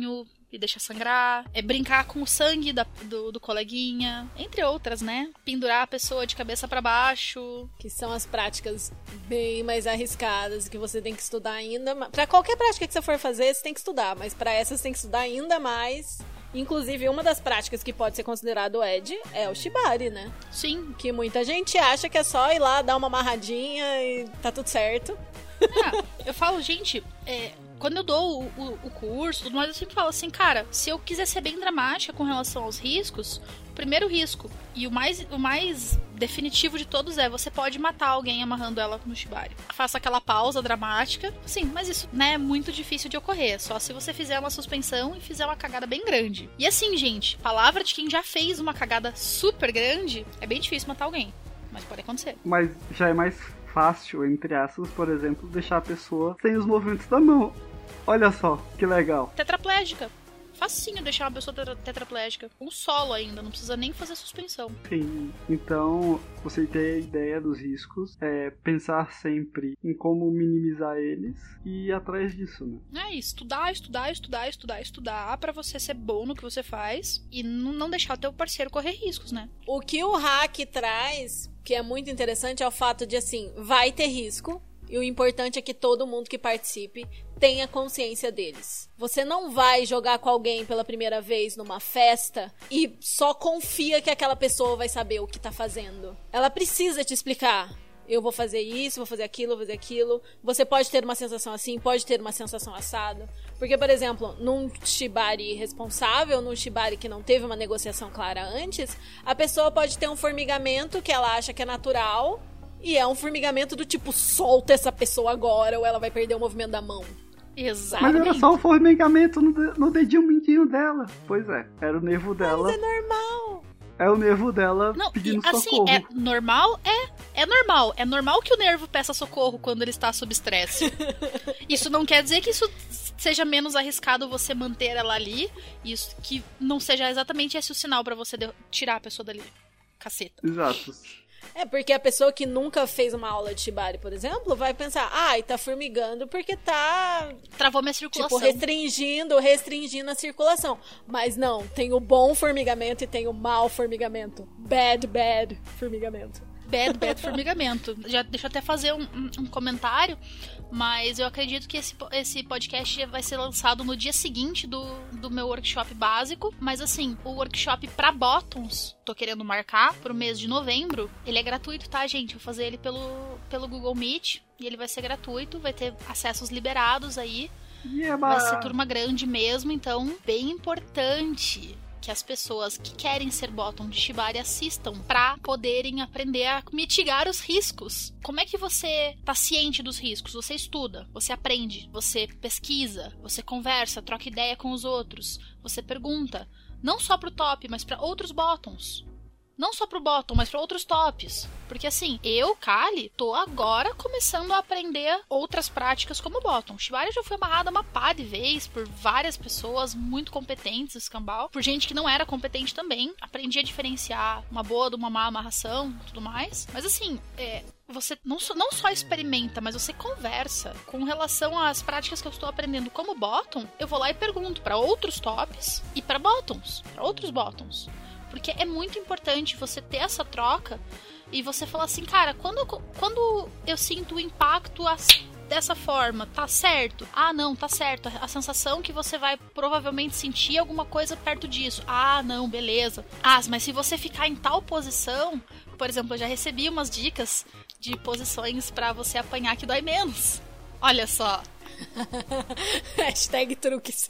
e deixar sangrar, é brincar com o sangue da- do, do coleguinha, entre outras, né? Pendurar a pessoa de cabeça pra baixo. Que são as práticas bem mais arriscadas que você tem que estudar ainda mais. Pra qualquer prática que você for fazer, você tem que estudar, mas pra essa você tem que estudar ainda mais. Inclusive, uma das práticas que pode ser considerado Ed é o Shibari, né? Sim, Que muita gente acha que é só ir lá dar uma amarradinha e tá tudo certo. Ah, eu falo, gente, é, quando eu dou o, o, o curso, tudo mais, eu sempre falo assim, cara, se eu quiser ser bem dramática com relação aos riscos, o primeiro risco e o mais, o mais definitivo de todos é você pode matar alguém amarrando ela no shibari. Faça aquela pausa dramática. Sim, mas isso né, é muito difícil de ocorrer. Só se você fizer uma suspensão e fizer uma cagada bem grande. E assim, gente, palavra de quem já fez uma cagada super grande, é bem difícil matar alguém. Mas pode acontecer. Mas já é mais fácil, entre aspas, por exemplo, deixar a pessoa sem os movimentos da mão. Olha só, que legal. tetraplégica. Facinho deixar uma pessoa tetra- tetraplégica. Um solo ainda, não precisa nem fazer suspensão. Sim. Então, você ter a ideia dos riscos, é pensar sempre em como minimizar eles e ir atrás disso, né? É isso, estudar, estudar, estudar, estudar, estudar pra você ser bom no que você faz e não deixar o teu parceiro correr riscos, né? O que o hack traz, que é muito interessante, é o fato de assim, vai ter risco. E o importante é que todo mundo que participe tenha consciência deles. Você não vai jogar com alguém pela primeira vez numa festa e só confia que aquela pessoa vai saber o que tá fazendo. Ela precisa te explicar. Eu vou fazer isso, vou fazer aquilo, vou fazer aquilo. Você pode ter uma sensação assim, pode ter uma sensação assada. Porque, por exemplo, num shibari responsável, num shibari que não teve uma negociação clara antes, a pessoa pode ter um formigamento que ela acha que é natural e é um formigamento do tipo, solta essa pessoa agora ou ela vai perder o movimento da mão. Mas Exatamente. era só o formigamento no, de- no dedinho mindinho dela. Pois é, era o nervo dela. Mas é normal. É o nervo dela Não, e pedindo assim, socorro. é normal? É. É normal. É normal que o nervo peça socorro quando ele está sob estresse. isso não quer dizer que isso seja menos arriscado você manter ela ali. Isso que não seja exatamente esse o sinal pra você de- tirar a pessoa dali. Caceta. Exato. É porque a pessoa que nunca fez uma aula de shibari, por exemplo, vai pensar, ai, tá formigando porque tá Travou minha Tipo, circulação. restringindo, restringindo a circulação. Mas não, tem o bom formigamento e tem o mau formigamento. Bad, bad formigamento. Bad, bad formigamento. Já, deixa eu até fazer um- um comentário, mas eu acredito que esse, esse podcast vai ser lançado no dia seguinte do, do meu workshop básico. Mas assim, o workshop pra bottoms, tô querendo marcar pro mês de novembro, ele é gratuito, tá, gente? Vou fazer ele pelo, pelo Google Meet e ele vai ser gratuito, vai ter acessos liberados aí. É Vai ser turma grande mesmo, então bem importante que as pessoas que querem ser bottom de Shibari assistam pra poderem aprender a mitigar os riscos. Como é que você tá ciente dos riscos? Você estuda, você aprende, você pesquisa, você conversa, troca ideia com os outros, você pergunta, não só pro top, mas pra outros bottoms. Não só pro bottom, mas pra outros tops. Porque assim, eu, Kali, tô agora começando a aprender outras práticas como bottom. Shibari já foi amarrada uma pá de vez por várias pessoas muito competentes, escambau. Por gente que não era competente também. Aprendi a diferenciar uma boa de uma má amarração tudo mais. Mas assim, é, você não só, não só experimenta, mas você conversa com relação às práticas que eu estou aprendendo como bottom. Eu vou lá e pergunto pra outros tops e pra bottoms, pra outros bottoms. Porque é muito importante você ter essa troca e você falar assim, cara, quando, quando eu sinto o impacto as- dessa forma, tá certo? Ah, não, tá certo. A sensação que você vai provavelmente sentir alguma coisa perto disso. Ah, não, beleza. Ah, mas se você ficar em tal posição, por exemplo, eu já recebi umas dicas de posições pra você apanhar que dói menos. Olha só. Hashtag truques.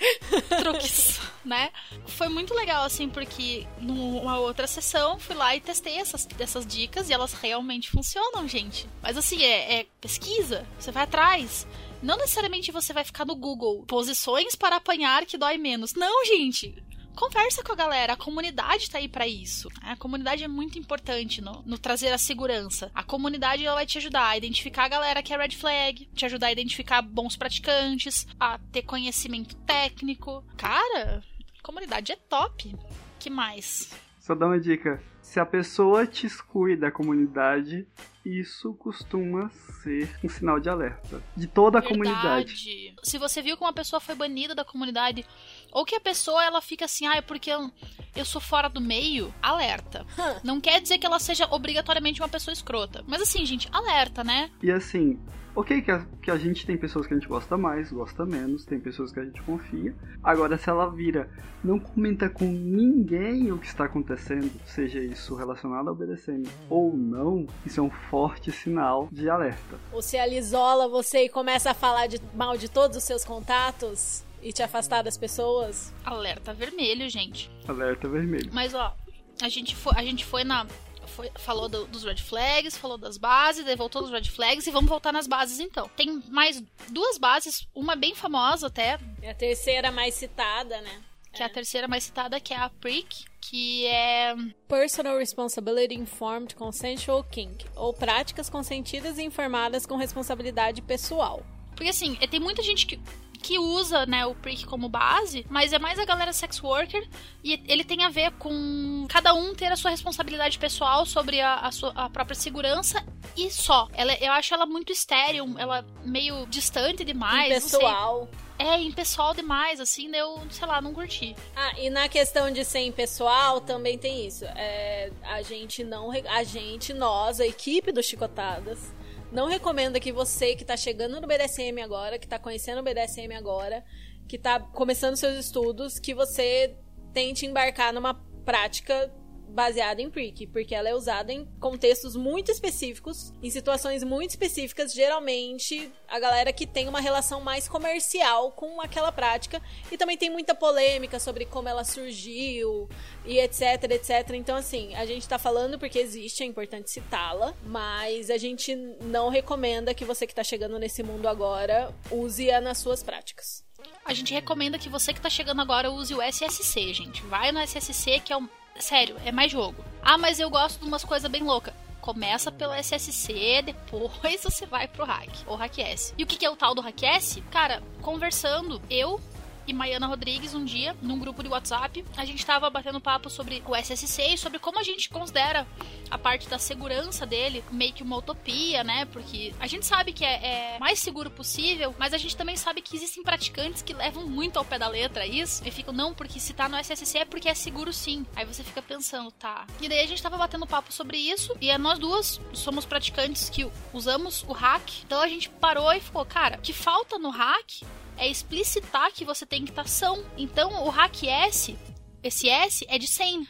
truques, né? Foi muito legal, assim, porque numa outra sessão fui lá e testei essas, essas dicas e elas realmente funcionam, gente. Mas assim, é, é pesquisa, você vai atrás. Não necessariamente você vai ficar no Google posições para apanhar que dói menos. Não, gente conversa com a galera. A comunidade tá aí para isso. A comunidade é muito importante no, no, trazer a segurança. A comunidade ela vai te ajudar a identificar a galera que é red flag, te ajudar a identificar bons praticantes, a ter conhecimento técnico. Cara, a comunidade é top. Que mais? Só dá uma dica. Se a pessoa te exclui da comunidade, isso costuma ser um sinal de alerta de toda a Verdade. comunidade. Se você viu que uma pessoa foi banida da comunidade, ou que a pessoa ela fica assim, ah, é porque eu, eu sou fora do meio, alerta. Não quer dizer que ela seja obrigatoriamente uma pessoa escrota. Mas assim, gente, alerta, né? E assim, Ok, que a, que a gente tem pessoas que a gente gosta mais, gosta menos, tem pessoas que a gente confia. Agora, se ela vira, não comenta com ninguém o que está acontecendo, seja isso relacionado ao BDSM ou não, isso é um forte sinal de alerta. Ou se ela isola você e começa a falar de, mal de todos os seus contatos e te afastar das pessoas. Alerta vermelho, gente. Alerta vermelho. Mas ó, a gente foi, a gente foi na foi, falou do, dos red flags, falou das bases, daí voltou dos red flags e vamos voltar nas bases então. Tem mais duas bases, uma bem famosa até. É a terceira mais citada, né? Que é. é a terceira mais citada, que é a PRIC, que é. Personal Responsibility Informed Consensual Kink, ou práticas consentidas e informadas com responsabilidade pessoal. Porque assim, tem muita gente que que usa, né, o prick como base, mas é mais a galera sex worker e ele tem a ver com cada um ter a sua responsabilidade pessoal sobre a, a sua a própria segurança e só. Ela, eu acho ela muito estéril, ela meio distante demais. Pessoal. É, impessoal demais, assim, eu, sei lá, não curti. Ah, e na questão de ser impessoal, também tem isso. É, a gente não. A gente, nós, a equipe do Chicotadas, não recomenda que você que está chegando no BDSM agora, que está conhecendo o BDSM agora, que está começando seus estudos, que você tente embarcar numa prática baseada em prick, porque ela é usada em contextos muito específicos, em situações muito específicas, geralmente a galera que tem uma relação mais comercial com aquela prática e também tem muita polêmica sobre como ela surgiu e etc, etc. Então assim, a gente tá falando porque existe, é importante citá-la, mas a gente não recomenda que você que tá chegando nesse mundo agora use-a nas suas práticas. A gente recomenda que você que tá chegando agora use o SSC, gente. Vai no SSC, que é um Sério, é mais jogo. Ah, mas eu gosto de umas coisas bem loucas. Começa pelo SSC, depois você vai pro hack, ou hack S. E o que é o tal do hack S? Cara, conversando, eu e Maiana Rodrigues um dia, num grupo de WhatsApp, a gente tava batendo papo sobre o SSC e sobre como a gente considera a parte da segurança dele meio que uma utopia, né? Porque a gente sabe que é, é mais seguro possível, mas a gente também sabe que existem praticantes que levam muito ao pé da letra isso e ficam, não, porque se tá no SSC é porque é seguro sim. Aí você fica pensando, tá. E daí a gente tava batendo papo sobre isso e é nós duas somos praticantes que usamos o hack, então a gente parou e ficou, cara, o que falta no hack é explicitar que você tem que estar são. Então, o hack S, esse S é de sem.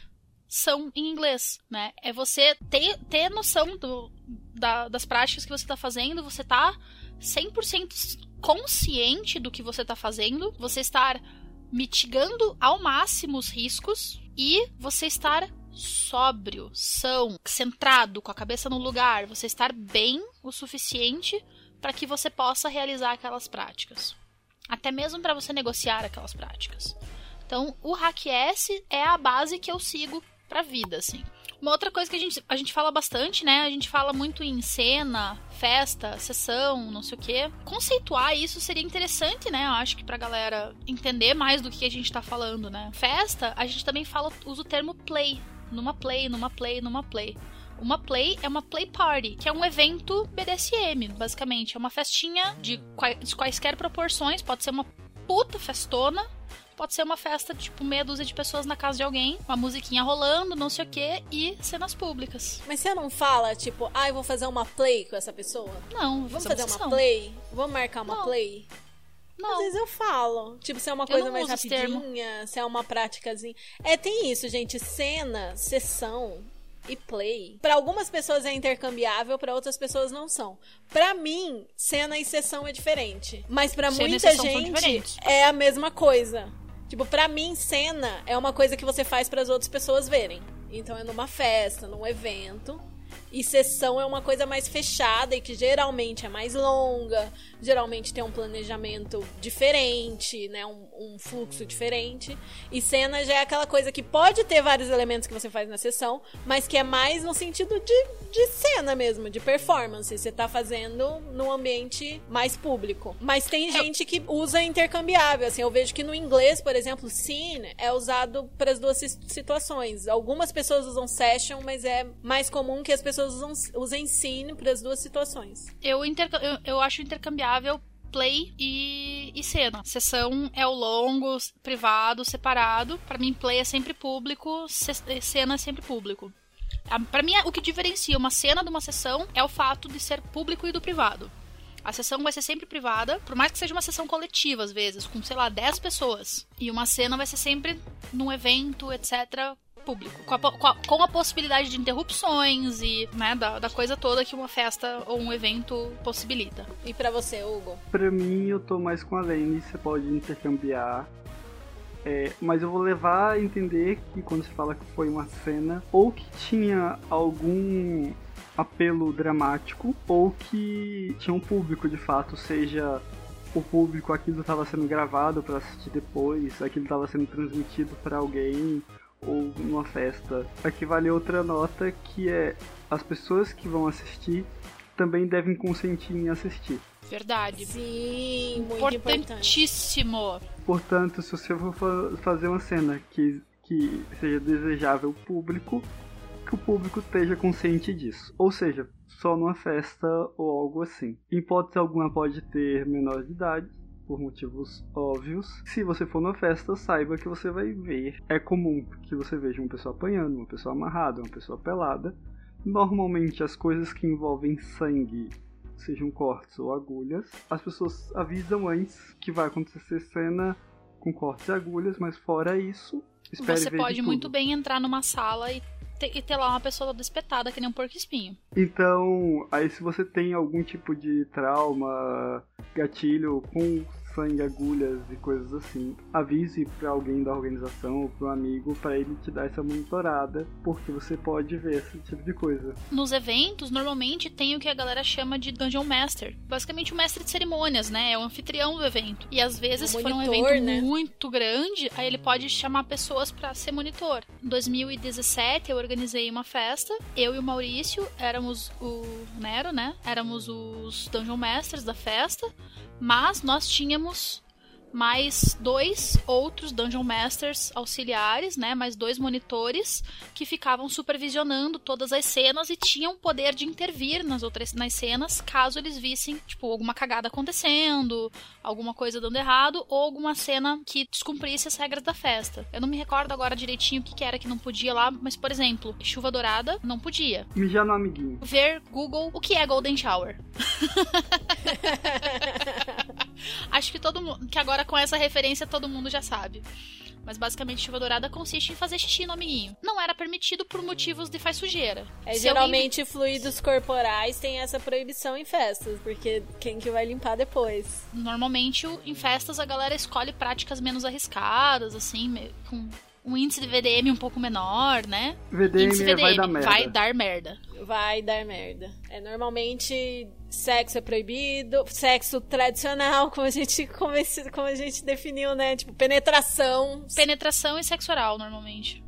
São em inglês, né? É você ter, ter noção do, da, das práticas que você está fazendo, você tá 100% consciente do que você está fazendo, você estar mitigando ao máximo os riscos e você estar sóbrio, são, centrado, com a cabeça no lugar, você estar bem o suficiente para que você possa realizar aquelas práticas até mesmo para você negociar aquelas práticas. Então, o Hack S é a base que eu sigo para a vida, assim. Uma outra coisa que a gente, a gente fala bastante, né? A gente fala muito em cena, festa, sessão, não sei o quê. Conceituar isso seria interessante, né? Eu acho que pra galera entender mais do que a gente tá falando, né? Festa, a gente também fala, usa o termo play. Numa play, numa play, numa play. Uma play é uma play party, que é um evento BDSM, basicamente. É uma festinha de, de quaisquer proporções, pode ser uma puta festona, pode ser uma festa, tipo, meia dúzia de pessoas na casa de alguém, uma musiquinha rolando, não sei o que, e cenas públicas. Mas você não fala, tipo, ah, eu vou fazer uma play com essa pessoa? Não, vamos fazer uma, uma play? Vamos marcar uma não. play? Não. Às vezes eu falo. Tipo, se é uma coisa mais rapidinha, se é uma práticazinha. É, tem isso, gente. Cena, sessão, e play, para algumas pessoas é intercambiável, para outras pessoas não são. Para mim, cena e sessão é diferente, mas para muita gente é a mesma coisa. Tipo, para mim, cena é uma coisa que você faz para as outras pessoas verem. Então é numa festa, num evento. E sessão é uma coisa mais fechada e que geralmente é mais longa, geralmente tem um planejamento diferente, né? Um, um, fluxo diferente. E cena já é aquela coisa que pode ter vários elementos que você faz na sessão, mas que é mais no sentido de, de cena mesmo, de performance. Você tá fazendo num ambiente mais público. Mas tem gente que usa intercambiável. Assim, eu vejo que no inglês, por exemplo, scene é usado para as duas situações. Algumas pessoas usam session, mas é mais comum que as pessoas usam, usem sim para as duas situações. Eu, eu, eu acho intercambiável play e, e, cena. Sessão é o longo, privado, separado. Para mim, play é sempre público, cena é sempre público. Para mim, o que diferencia uma cena de uma sessão é o fato de ser público e do privado. A sessão vai ser sempre privada, por mais que seja uma sessão coletiva, às vezes, com, sei lá, 10 pessoas. E uma cena vai ser sempre num evento, etc., público, com a, com a, com a possibilidade de interrupções e né, da, da, coisa toda que uma festa ou um evento possibilita. E para você, Hugo? Para mim, eu tô mais com a Lane, você pode intercambiar. É, mas eu vou levar a entender que quando se fala que foi uma cena, ou que tinha algum apelo dramático, ou que tinha um público de fato, seja o público aquilo estava sendo gravado para assistir depois, aquilo estava sendo transmitido para alguém, ou numa festa. Aqui vale outra nota que é as pessoas que vão assistir também devem consentir em assistir. Verdade. Sim, muito importantíssimo. Importante. Portanto, se você for fazer uma cena que, que seja desejável público, que o público esteja consciente disso. Ou seja, só numa festa ou algo assim. Em hipótese alguma pode ter menor de idade, por motivos óbvios. Se você for numa festa, saiba que você vai ver. É comum que você veja uma pessoa apanhando, uma pessoa amarrada, uma pessoa pelada. Normalmente, as coisas que envolvem sangue, sejam cortes ou agulhas, as pessoas avisam antes que vai acontecer cena com cortes e agulhas, mas fora isso, espere Você pode muito bem entrar numa sala e e ter lá uma pessoa despetada que nem um porco espinho. Então, aí se você tem algum tipo de trauma, gatilho com sangue, agulhas e coisas assim, avise para alguém da organização ou para um amigo para ele te dar essa monitorada, porque você pode ver esse tipo de coisa. Nos eventos, normalmente tem o que a galera chama de Dungeon Master, basicamente o mestre de cerimônias, né? É o anfitrião do evento. E às vezes, se for um evento né? muito grande, aí ele pode chamar pessoas para ser monitor. Em 2017, eu organizei uma festa, eu e o Maurício éramos o Nero, né? Éramos os Dungeon Masters da festa. Mas nós tínhamos mais dois outros Dungeon Masters auxiliares, né? Mais dois monitores que ficavam supervisionando todas as cenas e tinham poder de intervir nas outras nas cenas caso eles vissem, tipo, alguma cagada acontecendo, alguma coisa dando errado ou alguma cena que descumprisse as regras da festa. Eu não me recordo agora direitinho o que, que era que não podia lá, mas por exemplo, chuva dourada não podia. Mijar no amiguinho. Ver Google o que é Golden Shower. Acho que todo mundo. Que agora com essa referência todo mundo já sabe. Mas basicamente chuva dourada consiste em fazer xixi no amiguinho. Não era permitido por motivos de faz sujeira. É, geralmente alguém... fluidos corporais tem essa proibição em festas, porque quem que vai limpar depois? Normalmente em festas a galera escolhe práticas menos arriscadas, assim, com um índice de VDM um pouco menor, né? VDM, VDM vai dar merda. Vai dar merda. Vai dar merda. É normalmente sexo é proibido, sexo tradicional, como a gente como, esse, como a gente definiu, né? Tipo, penetração. Penetração e sexo oral, normalmente.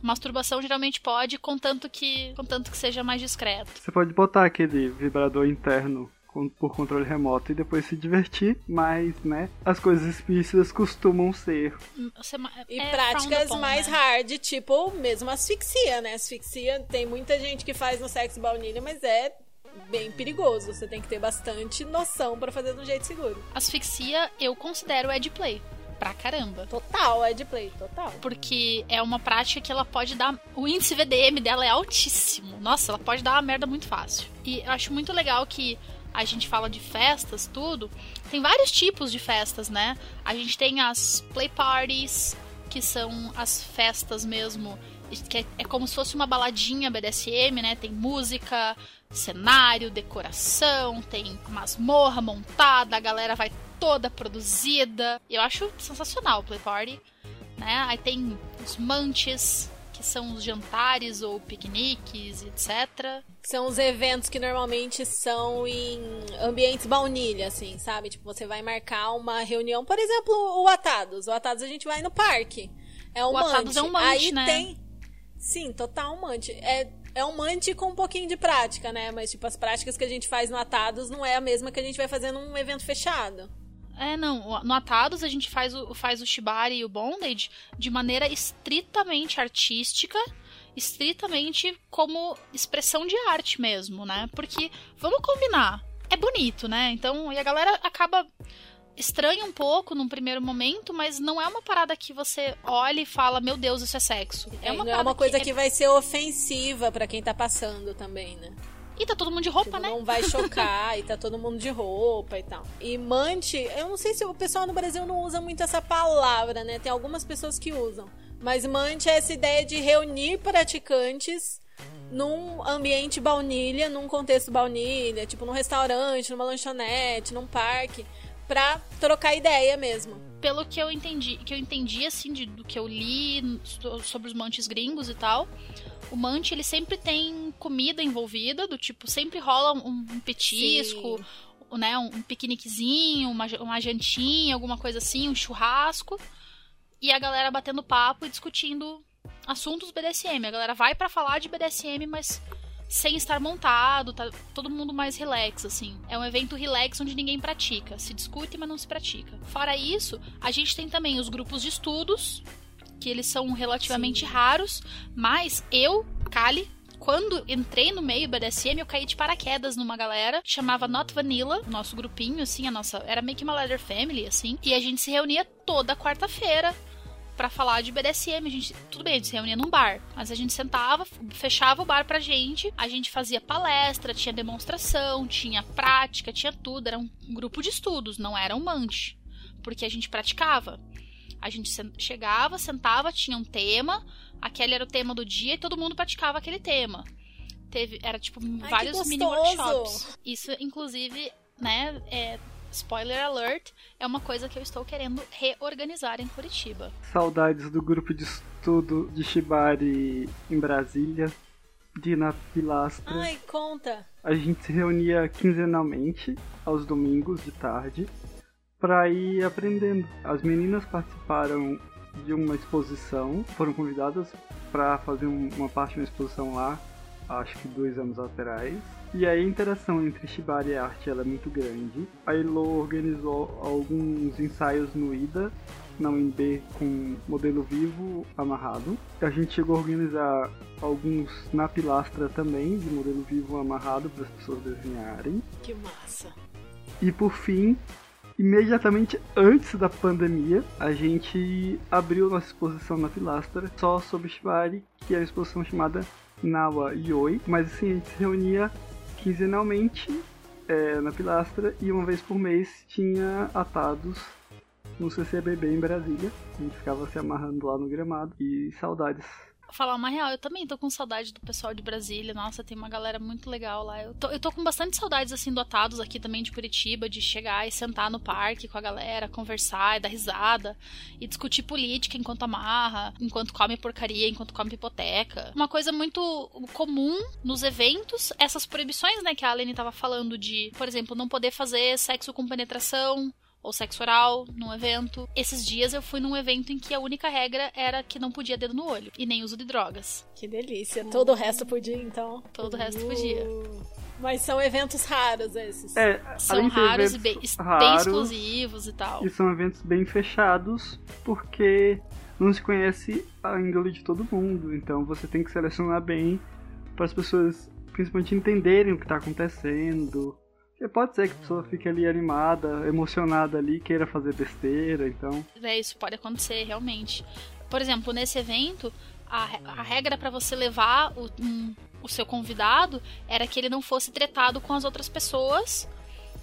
Masturbação geralmente pode, contanto que, contanto que seja mais discreto. Você pode botar aquele vibrador interno por controle remoto e depois se divertir, mas, né, as coisas explícitas costumam ser. e é práticas mais né? hard, tipo mesmo asfixia, né? Asfixia tem muita gente que faz no sexo baunilha, mas é bem perigoso. Você tem que ter bastante noção para fazer de um jeito seguro. Asfixia eu considero play pra caramba. Total, play, total. Porque é uma prática que ela pode dar. O índice VDM dela é altíssimo. Nossa, ela pode dar uma merda muito fácil. E eu acho muito legal que a gente fala de festas, tudo. Tem vários tipos de festas, né? A gente tem as play parties, que são as festas mesmo que é, é como se fosse uma baladinha BDSM, né? Tem música, cenário, decoração, tem masmorra montada, a galera vai toda produzida. Eu acho sensacional o Play Party, né? Aí tem os manches, que são os jantares ou piqueniques, etc. São os eventos que normalmente são em ambientes baunilha, assim, sabe? Tipo, você vai marcar uma reunião, por exemplo, o Atados. O Atados a gente vai no parque. É um o Atados é um mante, Aí né? tem. Sim, total um mante. É, é um mante com um pouquinho de prática, né? Mas, tipo, as práticas que a gente faz no Atados não é a mesma que a gente vai fazer num evento fechado. É, não. No Atados a gente faz o, faz o Shibari e o Bondage de maneira estritamente artística, estritamente como expressão de arte mesmo, né? Porque, vamos combinar, é bonito, né? Então, e a galera acaba estranha um pouco num primeiro momento, mas não é uma parada que você olha e fala, meu Deus, isso é sexo. É, uma, não é uma coisa que, que vai ser ofensiva para quem tá passando também, né? E tá todo mundo de roupa, tipo, né? Não vai chocar e tá todo mundo de roupa e tal. E mante, eu não sei se o pessoal no Brasil não usa muito essa palavra, né? Tem algumas pessoas que usam. Mas mante é essa ideia de reunir praticantes num ambiente baunilha, num contexto baunilha, tipo num restaurante, numa lanchonete, num parque, pra trocar ideia mesmo. Pelo que eu entendi, que eu entendi assim de, do que eu li sobre os mantes gringos e tal, o mante ele sempre tem comida envolvida, do tipo, sempre rola um, um petisco, Sim. né, um, um piqueniquezinho, uma, uma jantinha, alguma coisa assim, um churrasco. E a galera batendo papo e discutindo assuntos BDSM. A galera vai para falar de BDSM, mas sem estar montado, tá todo mundo mais relax, assim. É um evento relax onde ninguém pratica. Se discute, mas não se pratica. Fora isso, a gente tem também os grupos de estudos, que eles são relativamente Sim. raros, mas eu, Kali, quando entrei no meio BDSM, eu caí de paraquedas numa galera que chamava Not Vanilla, nosso grupinho, assim, a nossa. Era meio que uma leather family, assim. E a gente se reunia toda quarta-feira para falar de BDSM. A gente, tudo bem, a gente se reunia num bar, mas a gente sentava, fechava o bar pra gente, a gente fazia palestra, tinha demonstração, tinha prática, tinha tudo. Era um grupo de estudos, não era um manche. Porque a gente praticava. A gente chegava, sentava, tinha um tema, aquele era o tema do dia e todo mundo praticava aquele tema. Teve, era tipo Ai, vários mini workshops. Isso, inclusive, né, é, spoiler alert, é uma coisa que eu estou querendo reorganizar em Curitiba. Saudades do grupo de estudo de Shibari em Brasília, de na Pilastra. Ai, conta! A gente se reunia quinzenalmente, aos domingos de tarde, para ir aprendendo. As meninas participaram de uma exposição, foram convidadas para fazer uma parte de uma exposição lá, acho que dois anos atrás. E aí a interação entre Shibari e arte ela é muito grande. A Elo organizou alguns ensaios no IDA, na UNB, com modelo vivo amarrado. A gente chegou a organizar alguns na pilastra também, de modelo vivo amarrado para as pessoas desenharem. Que massa! E por fim, imediatamente antes da pandemia, a gente abriu nossa exposição na Pilastra só sobre Shibari, que é uma exposição chamada Nawa Yoi. Mas assim, a gente se reunia quinzenalmente é, na Pilastra e uma vez por mês tinha atados no CCBB em Brasília. A gente ficava se amarrando lá no gramado e saudades falar uma real, eu também tô com saudade do pessoal de Brasília. Nossa, tem uma galera muito legal lá. Eu tô, eu tô com bastante saudades, assim, do Atados aqui também de Curitiba, de chegar e sentar no parque com a galera, conversar e dar risada, e discutir política enquanto amarra, enquanto come porcaria, enquanto come hipoteca. Uma coisa muito comum nos eventos, essas proibições, né, que a Alene tava falando de, por exemplo, não poder fazer sexo com penetração, ou sexo oral num evento. Esses dias eu fui num evento em que a única regra era que não podia dedo no olho e nem uso de drogas. Que delícia. Todo o resto podia, então. Todo o resto podia. Mas são eventos raros esses. É, são raros e bem, raros, bem exclusivos e tal. E são eventos bem fechados porque não se conhece a índole de todo mundo. Então você tem que selecionar bem para as pessoas principalmente entenderem o que está acontecendo, porque pode ser que a pessoa fique ali animada, emocionada ali, queira fazer besteira, então. É, isso pode acontecer, realmente. Por exemplo, nesse evento, a, a regra para você levar o, um, o seu convidado era que ele não fosse tretado com as outras pessoas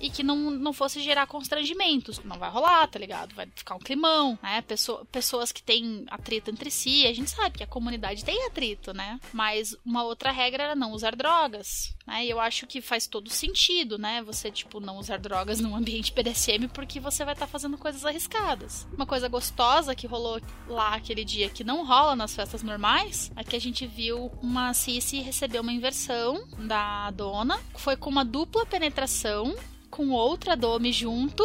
e que não, não fosse gerar constrangimentos. Não vai rolar, tá ligado? Vai ficar um climão, né? Pessoa, pessoas que têm atrito entre si, a gente sabe que a comunidade tem atrito, né? Mas uma outra regra era não usar drogas, né? E eu acho que faz todo sentido, né? Você, tipo, não usar drogas num ambiente PDSM porque você vai estar tá fazendo coisas arriscadas. Uma coisa gostosa que rolou lá aquele dia que não rola nas festas normais é que a gente viu uma Cici receber uma inversão da dona. Foi com uma dupla penetração com outra Domi junto.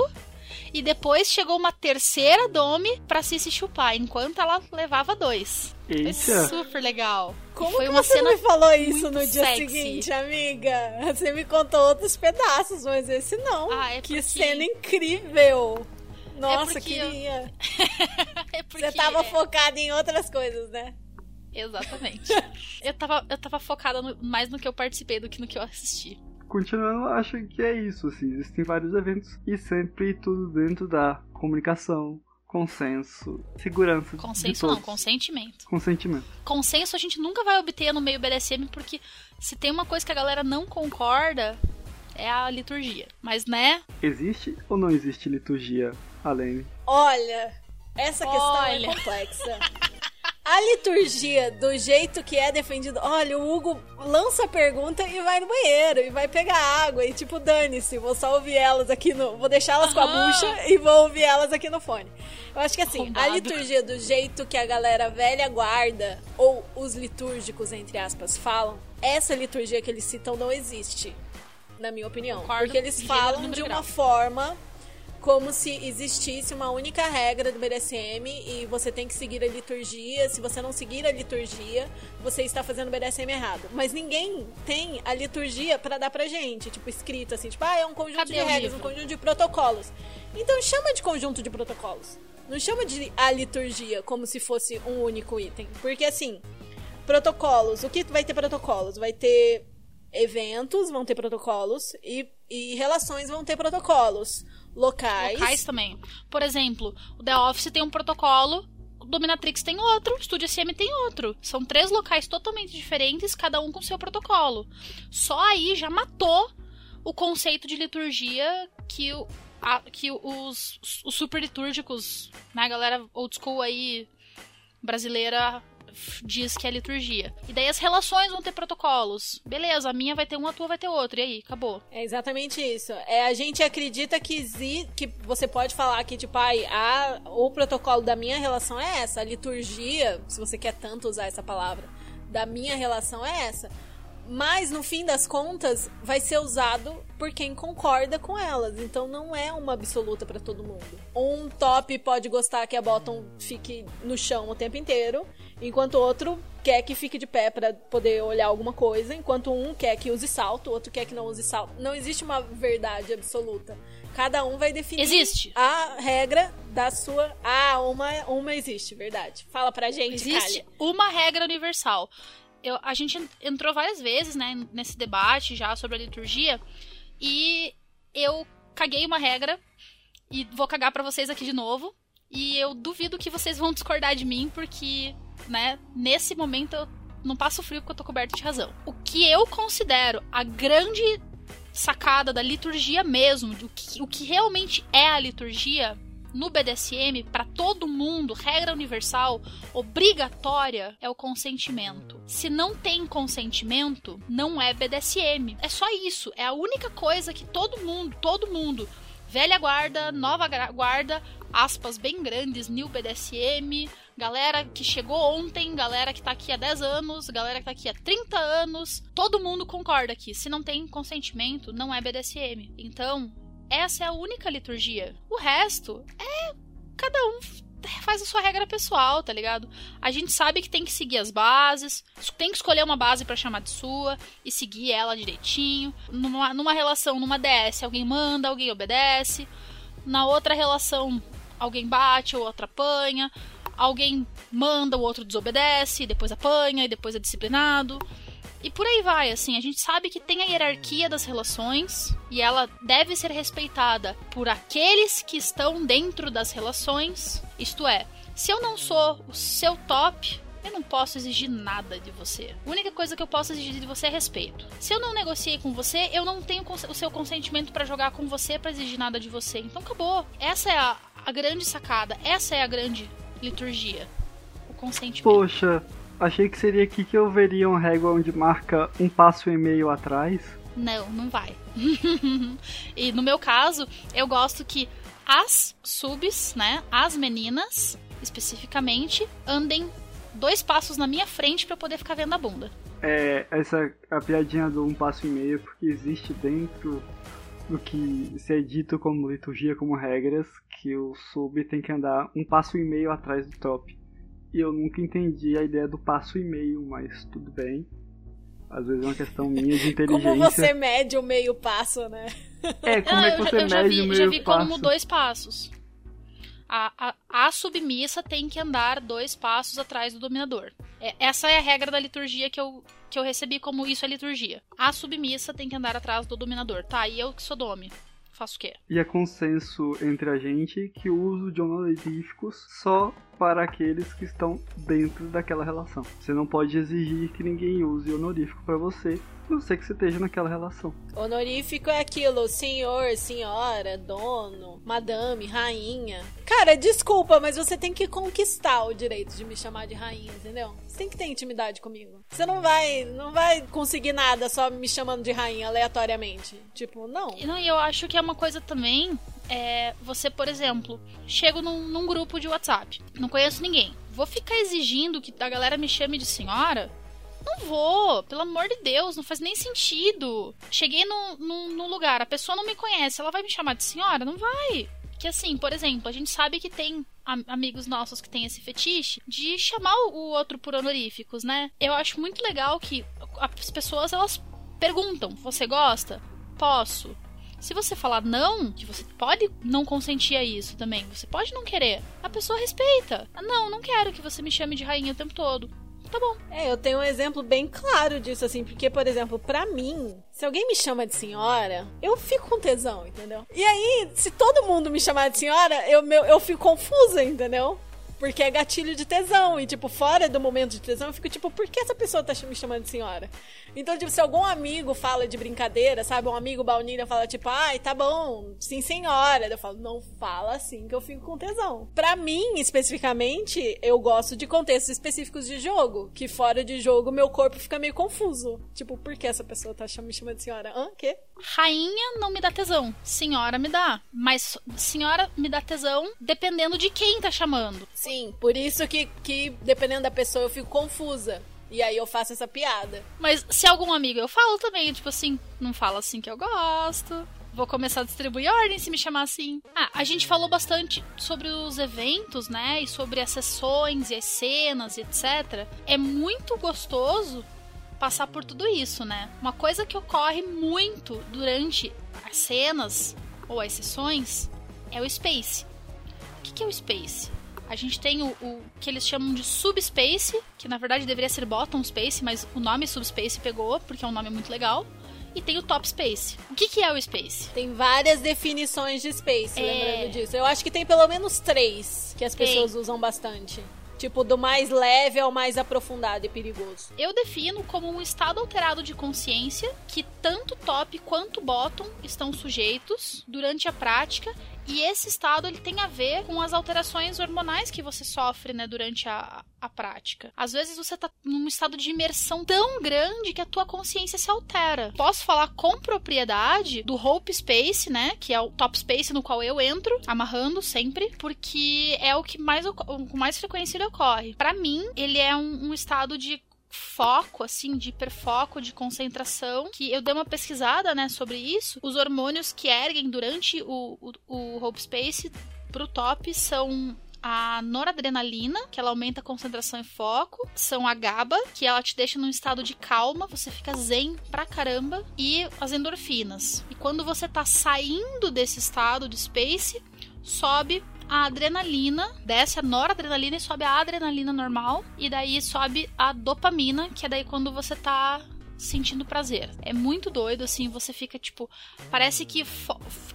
E depois chegou uma terceira Domi pra se se chupar, enquanto ela levava dois. Eita. Foi super legal. Como foi que uma você cena me falou isso no dia sexy. seguinte, amiga? Você me contou outros pedaços, mas esse não. Ah, é que porque- cena incrível! Nossa, porque eu- queria. É porque Você tava é- focada em outras coisas, né? Exatamente. eu, tava, eu tava focada no- mais no que eu participei do que no que eu assisti. Continuando, acho que é isso, assim, existem vários eventos e sempre tudo dentro da comunicação, consenso, segurança Consenso não, consentimento. Consentimento. Consenso a gente nunca vai obter no meio BDSM, porque se tem uma coisa que a galera não concorda, é a liturgia. Mas, né? Existe ou não existe liturgia, Alene? Olha, essa questão Olha. é complexa. A liturgia, do jeito que é defendido. Olha, o Hugo lança a pergunta e vai no banheiro e vai pegar água. E tipo, dane-se, vou só ouvir elas aqui no. Vou deixar elas com a bucha e vou ouvir elas aqui no fone. Eu acho que assim, a liturgia do jeito que a galera velha guarda, ou os litúrgicos, entre aspas, falam, essa liturgia que eles citam não existe. Na minha opinião. Concordo, Porque eles falam de uma grau. forma como se existisse uma única regra do BDSM e você tem que seguir a liturgia. Se você não seguir a liturgia, você está fazendo o BDSM errado. Mas ninguém tem a liturgia pra dar pra gente, tipo, escrito assim, tipo, ah, é um conjunto Cadê de regras, um livro? conjunto de protocolos. Então chama de conjunto de protocolos. Não chama de a liturgia como se fosse um único item. Porque assim, protocolos, o que vai ter protocolos? Vai ter eventos, vão ter protocolos, e, e relações vão ter protocolos. Locais. Locais também. Por exemplo, o The Office tem um protocolo, o Dominatrix tem outro, o Studio SM tem outro. São três locais totalmente diferentes, cada um com seu protocolo. Só aí já matou o conceito de liturgia que, o, a- que os, os super litúrgicos, né, galera old school aí brasileira diz que é liturgia. E daí as relações vão ter protocolos. Beleza, a minha vai ter um, a tua vai ter outro. E aí, acabou. É exatamente isso. É, a gente acredita que, que você pode falar que, tipo, ai, a, o protocolo da minha relação é essa. A liturgia, se você quer tanto usar essa palavra, da minha relação é essa. Mas, no fim das contas, vai ser usado por quem concorda com elas. Então, não é uma absoluta pra todo mundo. Um top pode gostar que a bottom fique no chão o tempo inteiro, enquanto o outro quer que fique de pé pra poder olhar alguma coisa, enquanto um quer que use salto, o outro quer que não use salto. Não existe uma verdade absoluta. Cada um vai definir Existe. a regra da sua. Ah, uma, uma existe, verdade. Fala pra gente, Existe Kali. uma regra universal. Eu, a gente entrou várias vezes né, nesse debate já sobre a liturgia e eu caguei uma regra e vou cagar pra vocês aqui de novo. E eu duvido que vocês vão discordar de mim, porque, né, nesse momento eu não passo frio porque eu tô coberto de razão. O que eu considero a grande sacada da liturgia mesmo, o que, o que realmente é a liturgia no BDSM, pra todo mundo, regra universal, obrigatória, é o consentimento. Se não tem consentimento, não é BDSM. É só isso. É a única coisa que todo mundo, todo mundo, velha guarda, nova guarda, aspas bem grandes, new BDSM, galera que chegou ontem, galera que tá aqui há 10 anos, galera que tá aqui há 30 anos, todo mundo concorda que se não tem consentimento, não é BDSM. Então, essa é a única liturgia. O resto é cada um faz a sua regra pessoal, tá ligado? A gente sabe que tem que seguir as bases, tem que escolher uma base pra chamar de sua e seguir ela direitinho. Numa, numa relação, numa DS, alguém manda, alguém obedece. Na outra relação, alguém bate, o outro apanha. Alguém manda, o outro desobedece, depois apanha e depois é disciplinado. E por aí vai, assim, a gente sabe que tem a hierarquia das relações e ela deve ser respeitada por aqueles que estão dentro das relações. Isto é, se eu não sou o seu top, eu não posso exigir nada de você. A única coisa que eu posso exigir de você é respeito. Se eu não negociei com você, eu não tenho o seu consentimento para jogar com você, para exigir nada de você. Então acabou. Essa é a, a grande sacada, essa é a grande liturgia. O consentimento. Poxa, achei que seria aqui que eu veria uma régua onde marca um passo e meio atrás. Não, não vai. e no meu caso, eu gosto que as subs, né, as meninas, especificamente, andem dois passos na minha frente para poder ficar vendo a bunda. É, essa a piadinha do um passo e meio, porque existe dentro do que se é dito como liturgia, como regras, que o sub tem que andar um passo e meio atrás do top. E eu nunca entendi a ideia do passo e meio, mas tudo bem. Às vezes é uma questão minha de inteligência. Como você mede o meio passo, né? É, como é que você eu já, mede vi, o meio já vi passo? como dois passos. A, a, a, submissa tem que andar dois passos atrás do dominador. É, essa é a regra da liturgia que eu, que eu recebi como isso é liturgia. A submissa tem que andar atrás do dominador. Tá, e eu que sou dome. Faço o quê? E é consenso entre a gente que o uso de honoríficos só para aqueles que estão dentro daquela relação. Você não pode exigir que ninguém use honorífico para você, a não ser que você esteja naquela relação. Honorífico é aquilo, senhor, senhora, dono, madame, rainha. Cara, desculpa, mas você tem que conquistar o direito de me chamar de rainha, entendeu? Você tem que ter intimidade comigo. Você não vai, não vai conseguir nada só me chamando de rainha aleatoriamente. Tipo, não. E não, eu acho que é uma coisa também é você, por exemplo, chego num, num, grupo de WhatsApp, não conheço ninguém. Vou ficar exigindo que a galera me chame de senhora? Não vou, pelo amor de Deus, não faz nem sentido. Cheguei no, no, no lugar, a pessoa não me conhece, ela vai me chamar de senhora? Não vai. Que assim, por exemplo, a gente sabe que tem amigos nossos que têm esse fetiche de chamar o outro por honoríficos, né? Eu acho muito legal que as pessoas elas perguntam: "Você gosta?" Posso. Se você falar não, que você pode não consentir a isso também, você pode não querer. A pessoa respeita. Não, não quero que você me chame de rainha o tempo todo. Tá bom. É, eu tenho um exemplo bem claro disso, assim, porque, por exemplo, para mim, se alguém me chama de senhora, eu fico com tesão, entendeu? E aí, se todo mundo me chamar de senhora, eu, meu, eu fico confusa, entendeu? Porque é gatilho de tesão. E, tipo, fora do momento de tesão, eu fico tipo, por que essa pessoa tá me chamando de senhora? Então, tipo, se algum amigo fala de brincadeira, sabe? Um amigo baunilha fala, tipo, ai, tá bom, sim, senhora. Eu falo, não fala assim que eu fico com tesão. Pra mim, especificamente, eu gosto de contextos específicos de jogo. Que fora de jogo, meu corpo fica meio confuso. Tipo, por que essa pessoa tá me chamando de senhora? Hã? Quê? Rainha não me dá tesão. Senhora me dá. Mas senhora me dá tesão dependendo de quem tá chamando. Sim, por isso que, que dependendo da pessoa eu fico confusa. E aí eu faço essa piada. Mas se algum amigo eu falo também, tipo assim, não fala assim que eu gosto. Vou começar a distribuir ordem se me chamar assim. Ah, a gente falou bastante sobre os eventos, né? E sobre as sessões e as cenas e etc. É muito gostoso passar por tudo isso, né? Uma coisa que ocorre muito durante as cenas ou as sessões é o space. O que é o space? A gente tem o, o, que eles chamam de Subspace, que na verdade deveria ser Bottom Space, mas o nome Subspace pegou, porque é um nome muito legal. E tem o Top Space. O que, que é o Space? Tem várias definições de Space, é... lembrando disso. Eu acho que tem pelo menos três que as pessoas tem. usam bastante. Tipo, do mais leve ao mais aprofundado e perigoso. Eu defino como um estado alterado de consciência que tanto top quanto bottom estão sujeitos durante a prática e esse estado ele tem a ver com as alterações hormonais que você sofre, né, durante a, a prática. Às vezes você tá num estado de imersão tão grande que a tua consciência se altera. Posso falar com propriedade do Hope Space, né, que é o top space no qual eu entro, amarrando sempre, porque é o que mais com mais frequência ele ocorre. Para mim, ele é um, um estado de foco, assim, de hiperfoco, de concentração, que eu dei uma pesquisada, né, sobre isso. Os hormônios que erguem durante o, o, o Hope Space pro top são a noradrenalina, que ela aumenta a concentração e foco, são a GABA, que ela te deixa num estado de calma, você fica zen pra caramba, e as endorfinas. E quando você tá saindo desse estado de space, sobe a adrenalina, desce a noradrenalina e sobe a adrenalina normal. E daí sobe a dopamina, que é daí quando você tá sentindo prazer. É muito doido, assim, você fica tipo. Parece que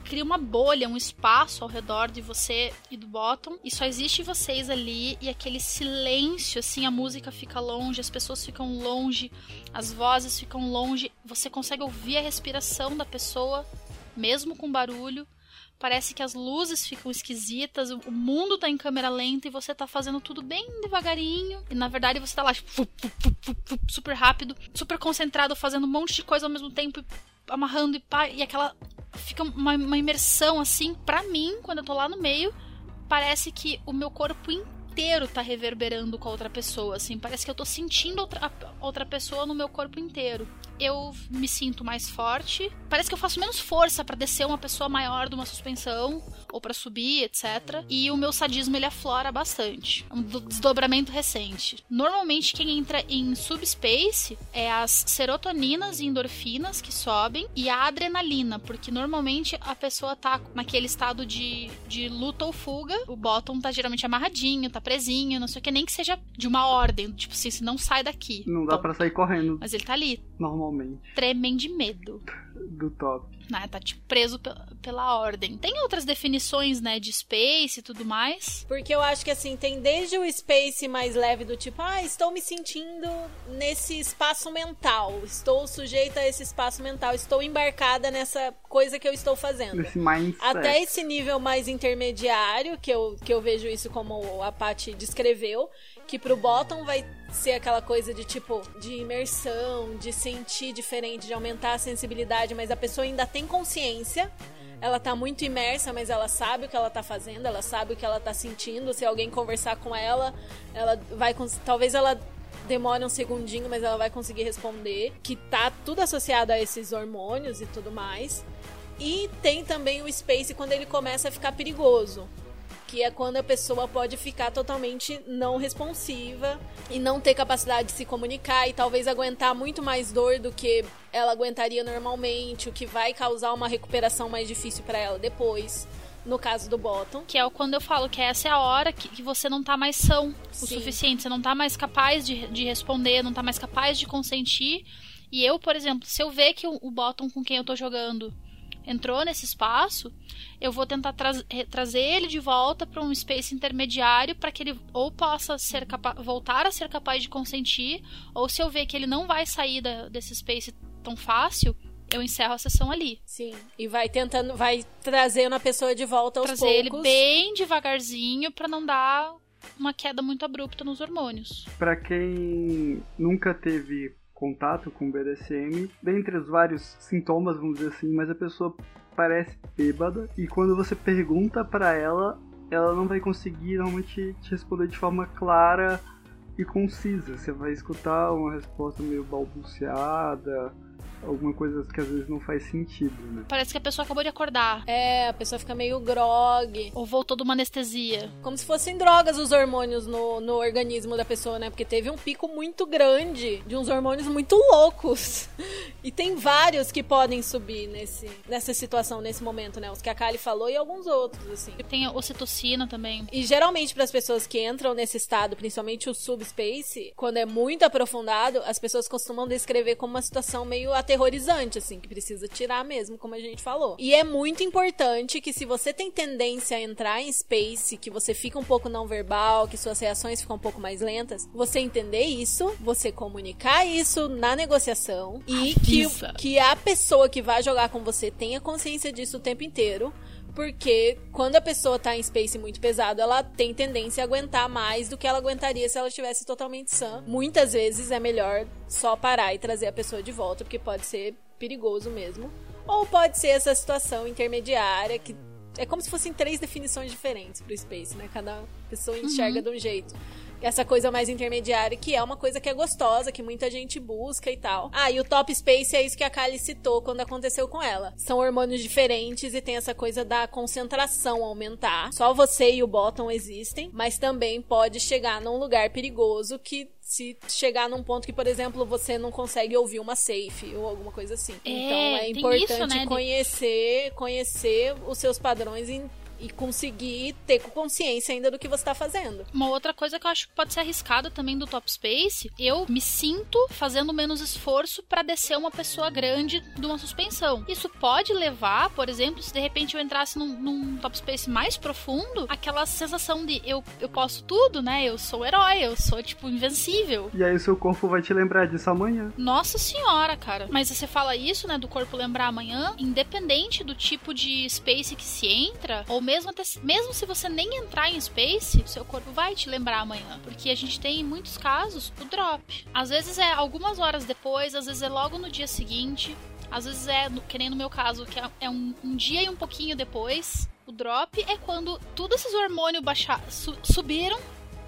cria uma bolha, um espaço ao redor de você e do bottom, e só existe vocês ali, e aquele silêncio, assim, a música fica longe, as pessoas ficam longe, as vozes ficam longe, você consegue ouvir a respiração da pessoa, mesmo com barulho parece que as luzes ficam esquisitas, o mundo tá em câmera lenta e você tá fazendo tudo bem devagarinho. E na verdade você tá lá, tipo, super rápido, super concentrado, fazendo um monte de coisa ao mesmo tempo, amarrando e pá, e aquela. Fica uma, uma imersão assim, pra mim, quando eu tô lá no meio, parece que o meu corpo inteiro tá reverberando com a outra pessoa, assim, parece que eu tô sentindo outra, outra pessoa no meu corpo inteiro eu me sinto mais forte. Parece que eu faço menos força para descer uma pessoa maior de uma suspensão ou para subir, etc. E o meu sadismo ele aflora bastante. Um desdobramento recente. Normalmente quem entra em subspace é as serotoninas e endorfinas que sobem e a adrenalina, porque normalmente a pessoa tá naquele estado de, de luta ou fuga. O bottom tá geralmente amarradinho, tá presinho, não sei o que, nem que seja de uma ordem, tipo assim, se não sai daqui. Não dá para sair correndo. Mas ele tá ali. Normalmente Tremem de medo. Do top. Né, tá tipo preso pela ordem. Tem outras definições, né, de space e tudo mais. Porque eu acho que assim, tem desde o space mais leve do tipo, ah, estou me sentindo nesse espaço mental, estou sujeita a esse espaço mental, estou embarcada nessa coisa que eu estou fazendo. Nesse mindset. Até esse nível mais intermediário, que eu, que eu vejo isso como a Paty descreveu, que pro bottom vai ser aquela coisa de tipo de imersão, de sentir diferente, de aumentar a sensibilidade, mas a pessoa ainda tem consciência. Ela tá muito imersa, mas ela sabe o que ela tá fazendo, ela sabe o que ela tá sentindo. Se alguém conversar com ela, ela vai talvez ela demore um segundinho, mas ela vai conseguir responder, que tá tudo associado a esses hormônios e tudo mais. E tem também o space quando ele começa a ficar perigoso que é quando a pessoa pode ficar totalmente não responsiva e não ter capacidade de se comunicar e talvez aguentar muito mais dor do que ela aguentaria normalmente, o que vai causar uma recuperação mais difícil para ela depois. No caso do bottom. Que é quando eu falo que essa é a hora que, que você não tá mais são o Sim. suficiente, você não tá mais capaz de, de responder, não tá mais capaz de consentir. E eu, por exemplo, se eu ver que o, o bottom com quem eu tô jogando entrou nesse espaço, eu vou tentar tra trazer ele de volta para um space intermediário para que ele ou possa ser voltar a ser capaz de consentir, ou se eu ver que ele não vai sair da, desse space tão fácil, eu encerro a sessão ali. Sim. E vai tentando, vai trazendo a pessoa de volta aos Trazer poucos. ele bem devagarzinho para não dar uma queda muito abrupta nos hormônios. Para quem nunca teve contato com o BDSM, dentre os vários sintomas, vamos dizer assim, mas a pessoa parece bêbada e quando você pergunta para ela, ela não vai conseguir realmente te responder de forma clara e concisa. Você vai escutar uma resposta meio balbuciada, alguma coisa que às vezes não faz sentido, né? Parece que a pessoa acabou de acordar. É, a pessoa fica meio grog. Ou voltou de uma anestesia. Como se fossem drogas os hormônios no, no organismo da pessoa, né? Porque teve um pico muito grande de uns hormônios muito loucos. E tem vários que podem subir nesse, nessa situação, nesse momento, né? Os que a Kali falou e alguns outros, assim. E tem a ocitocina também. E geralmente, para as pessoas que entram nesse estado, principalmente o subspace, quando é muito aprofundado, as pessoas costumam descrever como uma situação meio aterrorizante, assim, que precisa tirar mesmo, como a gente falou. E é muito importante que se você tem tendência a entrar em space, que você fica um pouco não verbal, que suas reações ficam um pouco mais lentas, você entender isso, você comunicar isso na negociação e que, que a pessoa que vai jogar com você tenha consciência disso o tempo inteiro porque quando a pessoa tá em space muito pesado, ela tem tendência a aguentar mais do que ela aguentaria se ela estivesse totalmente sã. Muitas vezes é melhor só parar e trazer a pessoa de volta, porque pode ser perigoso mesmo. Ou pode ser essa situação intermediária que é como se fossem três definições diferentes pro space, né? Cada pessoa enxerga uhum. de um jeito essa coisa mais intermediária, que é uma coisa que é gostosa, que muita gente busca e tal. Ah, e o top space é isso que a Kali citou quando aconteceu com ela. São hormônios diferentes e tem essa coisa da concentração aumentar. Só você e o bottom existem, mas também pode chegar num lugar perigoso que se chegar num ponto que, por exemplo, você não consegue ouvir uma safe ou alguma coisa assim. É, então é importante isso, né? conhecer, conhecer os seus padrões e e conseguir ter consciência ainda do que você tá fazendo. Uma outra coisa que eu acho que pode ser arriscada também do Top Space, eu me sinto fazendo menos esforço para descer uma pessoa grande de uma suspensão. Isso pode levar, por exemplo, se de repente eu entrasse num, num Top Space mais profundo, aquela sensação de eu, eu posso tudo, né? Eu sou herói, eu sou, tipo, invencível. E aí o seu corpo vai te lembrar disso amanhã. Nossa senhora, cara. Mas você fala isso, né, do corpo lembrar amanhã, independente do tipo de space que se entra, ou mesmo, até, mesmo se você nem entrar em space, seu corpo vai te lembrar amanhã. Porque a gente tem, em muitos casos, o drop. Às vezes é algumas horas depois, às vezes é logo no dia seguinte. Às vezes é, que nem no meu caso, que é, é um, um dia e um pouquinho depois. O drop é quando todos esses hormônios baixar, su, subiram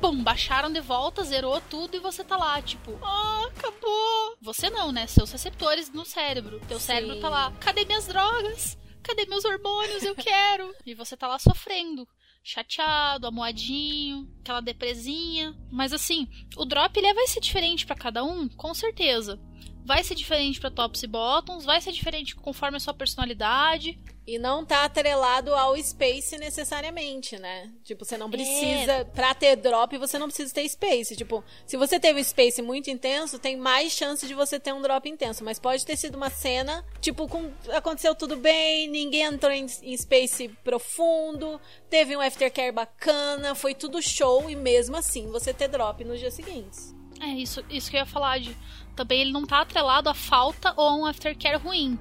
pum, baixaram de volta, zerou tudo e você tá lá, tipo, ah, acabou. Você não, né? Seus receptores no cérebro. Teu Sim. cérebro tá lá, cadê minhas drogas? Cadê meus hormônios? Eu quero. e você tá lá sofrendo chateado, amoadinho, aquela depresinha. Mas assim, o drop ele vai ser diferente para cada um, com certeza. Vai ser diferente para tops e bottoms, vai ser diferente conforme a sua personalidade. E não tá atrelado ao space necessariamente, né? Tipo, você não precisa. É. Pra ter drop, você não precisa ter space. Tipo, se você teve um space muito intenso, tem mais chance de você ter um drop intenso. Mas pode ter sido uma cena, tipo, com, aconteceu tudo bem, ninguém entrou em, em space profundo, teve um aftercare bacana, foi tudo show, e mesmo assim você ter drop nos dias seguintes. É, isso, isso que eu ia falar de. Também ele não tá atrelado a falta ou a um aftercare ruim.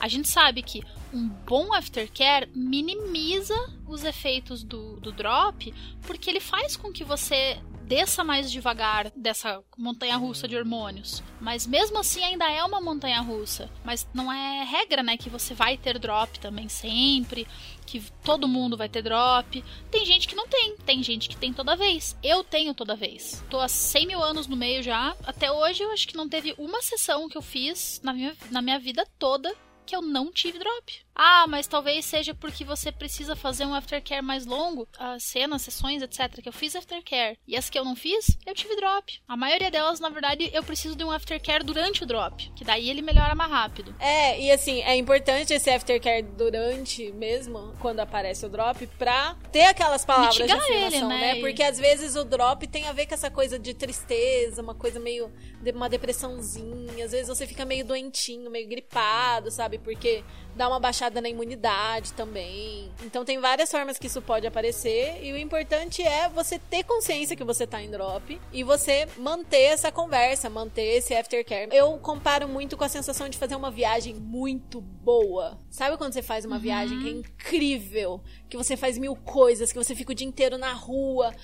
A gente sabe que um bom aftercare minimiza os efeitos do, do drop, porque ele faz com que você desça mais devagar dessa montanha russa de hormônios. Mas mesmo assim ainda é uma montanha russa. Mas não é regra, né, que você vai ter drop também sempre, que todo mundo vai ter drop. Tem gente que não tem, tem gente que tem toda vez. Eu tenho toda vez. Tô há 100 mil anos no meio já. Até hoje eu acho que não teve uma sessão que eu fiz na minha, na minha vida toda que eu não tive drop. Ah, mas talvez seja porque você precisa fazer um aftercare mais longo, as cenas, sessões, etc. Que eu fiz aftercare. E as que eu não fiz, eu tive drop. A maioria delas, na verdade, eu preciso de um aftercare durante o drop. Que daí ele melhora mais rápido. É, e assim, é importante esse aftercare durante mesmo, quando aparece o drop, pra ter aquelas palavras Mitigar de afirmação, ele, né? né? Porque às vezes o drop tem a ver com essa coisa de tristeza, uma coisa meio. De uma depressãozinha. Às vezes você fica meio doentinho, meio gripado, sabe? Porque dá uma baixada na imunidade também. Então tem várias formas que isso pode aparecer e o importante é você ter consciência que você tá em drop e você manter essa conversa, manter esse aftercare. Eu comparo muito com a sensação de fazer uma viagem muito boa. Sabe quando você faz uma uhum. viagem que é incrível, que você faz mil coisas, que você fica o dia inteiro na rua,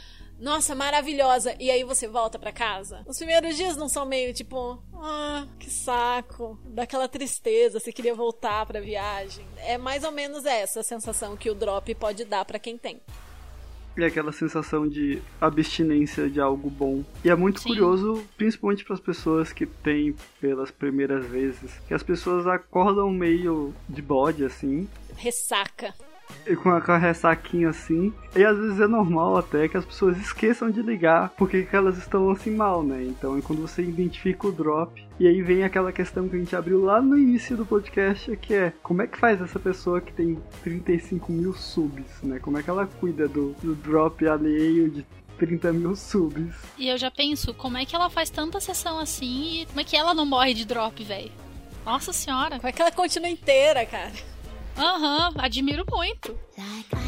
nossa, maravilhosa. E aí você volta para casa. Os primeiros dias não são meio tipo, ah, que saco, daquela tristeza, você queria voltar pra viagem. É mais ou menos essa sensação que o drop pode dar para quem tem. E aquela sensação de abstinência de algo bom. E é muito Sim. curioso, principalmente para as pessoas que têm pelas primeiras vezes, que as pessoas acordam meio de bode assim. Ressaca com a, com a ressaquinha assim. E às vezes é normal até que as pessoas esqueçam de ligar porque elas estão assim mal, né? Então é quando você identifica o drop. E aí vem aquela questão que a gente abriu lá no início do podcast, que é como é que faz essa pessoa que tem 35 mil subs, né? Como é que ela cuida do, do drop alheio de 30 mil subs. E eu já penso, como é que ela faz tanta sessão assim e como é que ela não morre de drop, velho? Nossa senhora. Como é que ela continua inteira, cara? Aham, uhum, admiro muito.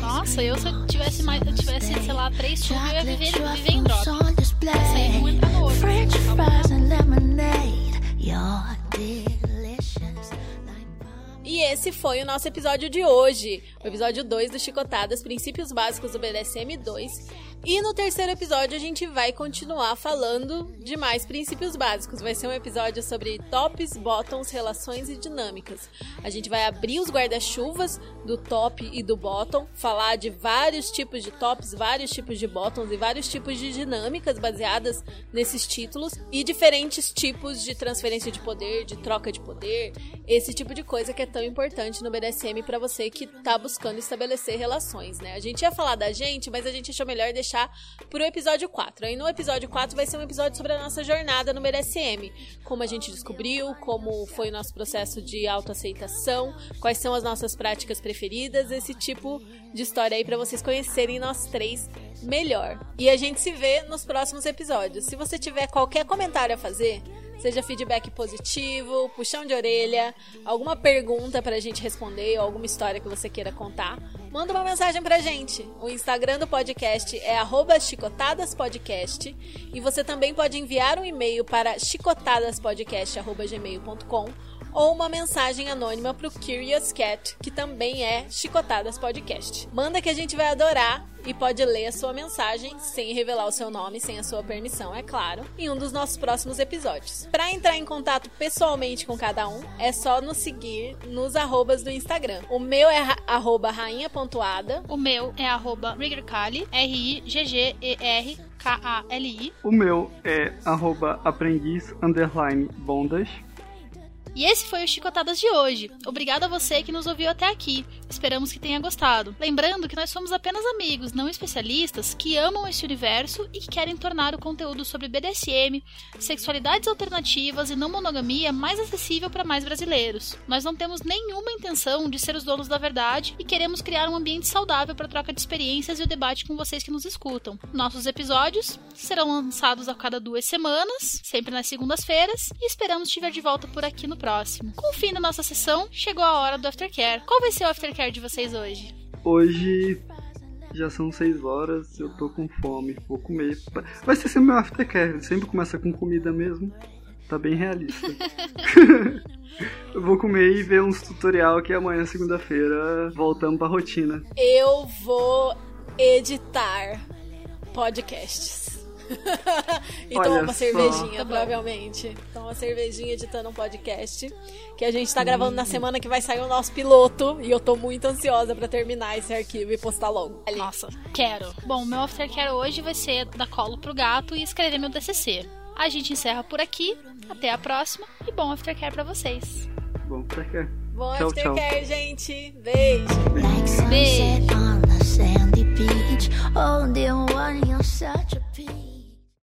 Nossa, eu se eu tivesse mais, eu tivesse, sei lá, três tubos, eu ia viver, viver em drop. Essa aí não entra no outro. E esse foi o nosso episódio de hoje, o episódio 2 do Chicotadas, Princípios Básicos do BDSM 2. E no terceiro episódio a gente vai continuar falando de mais princípios básicos. Vai ser um episódio sobre tops, bottoms, relações e dinâmicas. A gente vai abrir os guarda-chuvas do top e do bottom, falar de vários tipos de tops, vários tipos de bottoms e vários tipos de dinâmicas baseadas nesses títulos e diferentes tipos de transferência de poder, de troca de poder, esse tipo de coisa que é tão importante no BDSM para você que tá buscando estabelecer relações, né? A gente ia falar da gente, mas a gente achou melhor deixar deixar pro episódio 4. Aí no episódio 4 vai ser um episódio sobre a nossa jornada no BDSM. Como a gente descobriu, como foi o nosso processo de autoaceitação, quais são as nossas práticas preferidas, esse tipo de história aí para vocês conhecerem nós três melhor. E a gente se vê nos próximos episódios. Se você tiver qualquer comentário a fazer, seja feedback positivo, puxão de orelha, alguma pergunta pra gente responder ou alguma história que você queira contar, manda uma mensagem pra gente. O Instagram do podcast é chicotadaspodcast e você também pode enviar um e-mail para chicotadaspodcast.gmail.com ou uma mensagem anônima pro Curious Cat, que também é Chicotadas Podcast. Manda que a gente vai adorar e pode ler a sua mensagem sem revelar o seu nome, sem a sua permissão, é claro, em um dos nossos próximos episódios. Para entrar em contato pessoalmente com cada um, é só nos seguir nos arrobas do Instagram. O meu é arroba rainha.ada. O meu é arroba riggerkali, R-I-G-G-E-R K-A-L-I. O meu é arroba aprendiz underline bondas. E esse foi o Chicotadas de hoje. Obrigado a você que nos ouviu até aqui. Esperamos que tenha gostado. Lembrando que nós somos apenas amigos, não especialistas, que amam esse universo e que querem tornar o conteúdo sobre BDSM, sexualidades alternativas e não monogamia mais acessível para mais brasileiros. Nós não temos nenhuma intenção de ser os donos da verdade e queremos criar um ambiente saudável para troca de experiências e o debate com vocês que nos escutam. Nossos episódios serão lançados a cada duas semanas, sempre nas segundas-feiras, e esperamos estiver de volta por aqui no próximo. Com o fim da nossa sessão, chegou a hora do aftercare. Qual vai ser o aftercare de vocês hoje? Hoje já são 6 horas, eu tô com fome, vou comer. Vai ser sempre meu aftercare, sempre começa com comida mesmo. Tá bem realista. eu vou comer e ver uns tutorial que amanhã, segunda-feira, voltamos pra rotina. Eu vou editar podcasts e toma uma só. cervejinha, tá provavelmente. Toma uma cervejinha editando um podcast. Que a gente tá gravando na semana que vai sair o nosso piloto. E eu tô muito ansiosa para terminar esse arquivo e postar logo. Ali. Nossa, quero. Bom, meu aftercare hoje vai ser dar colo pro gato e escrever meu DCC. A gente encerra por aqui. Até a próxima. E bom aftercare para vocês. Bom aftercare. Bom tchau, aftercare, tchau. gente. Beijo. Beijo. Beijo.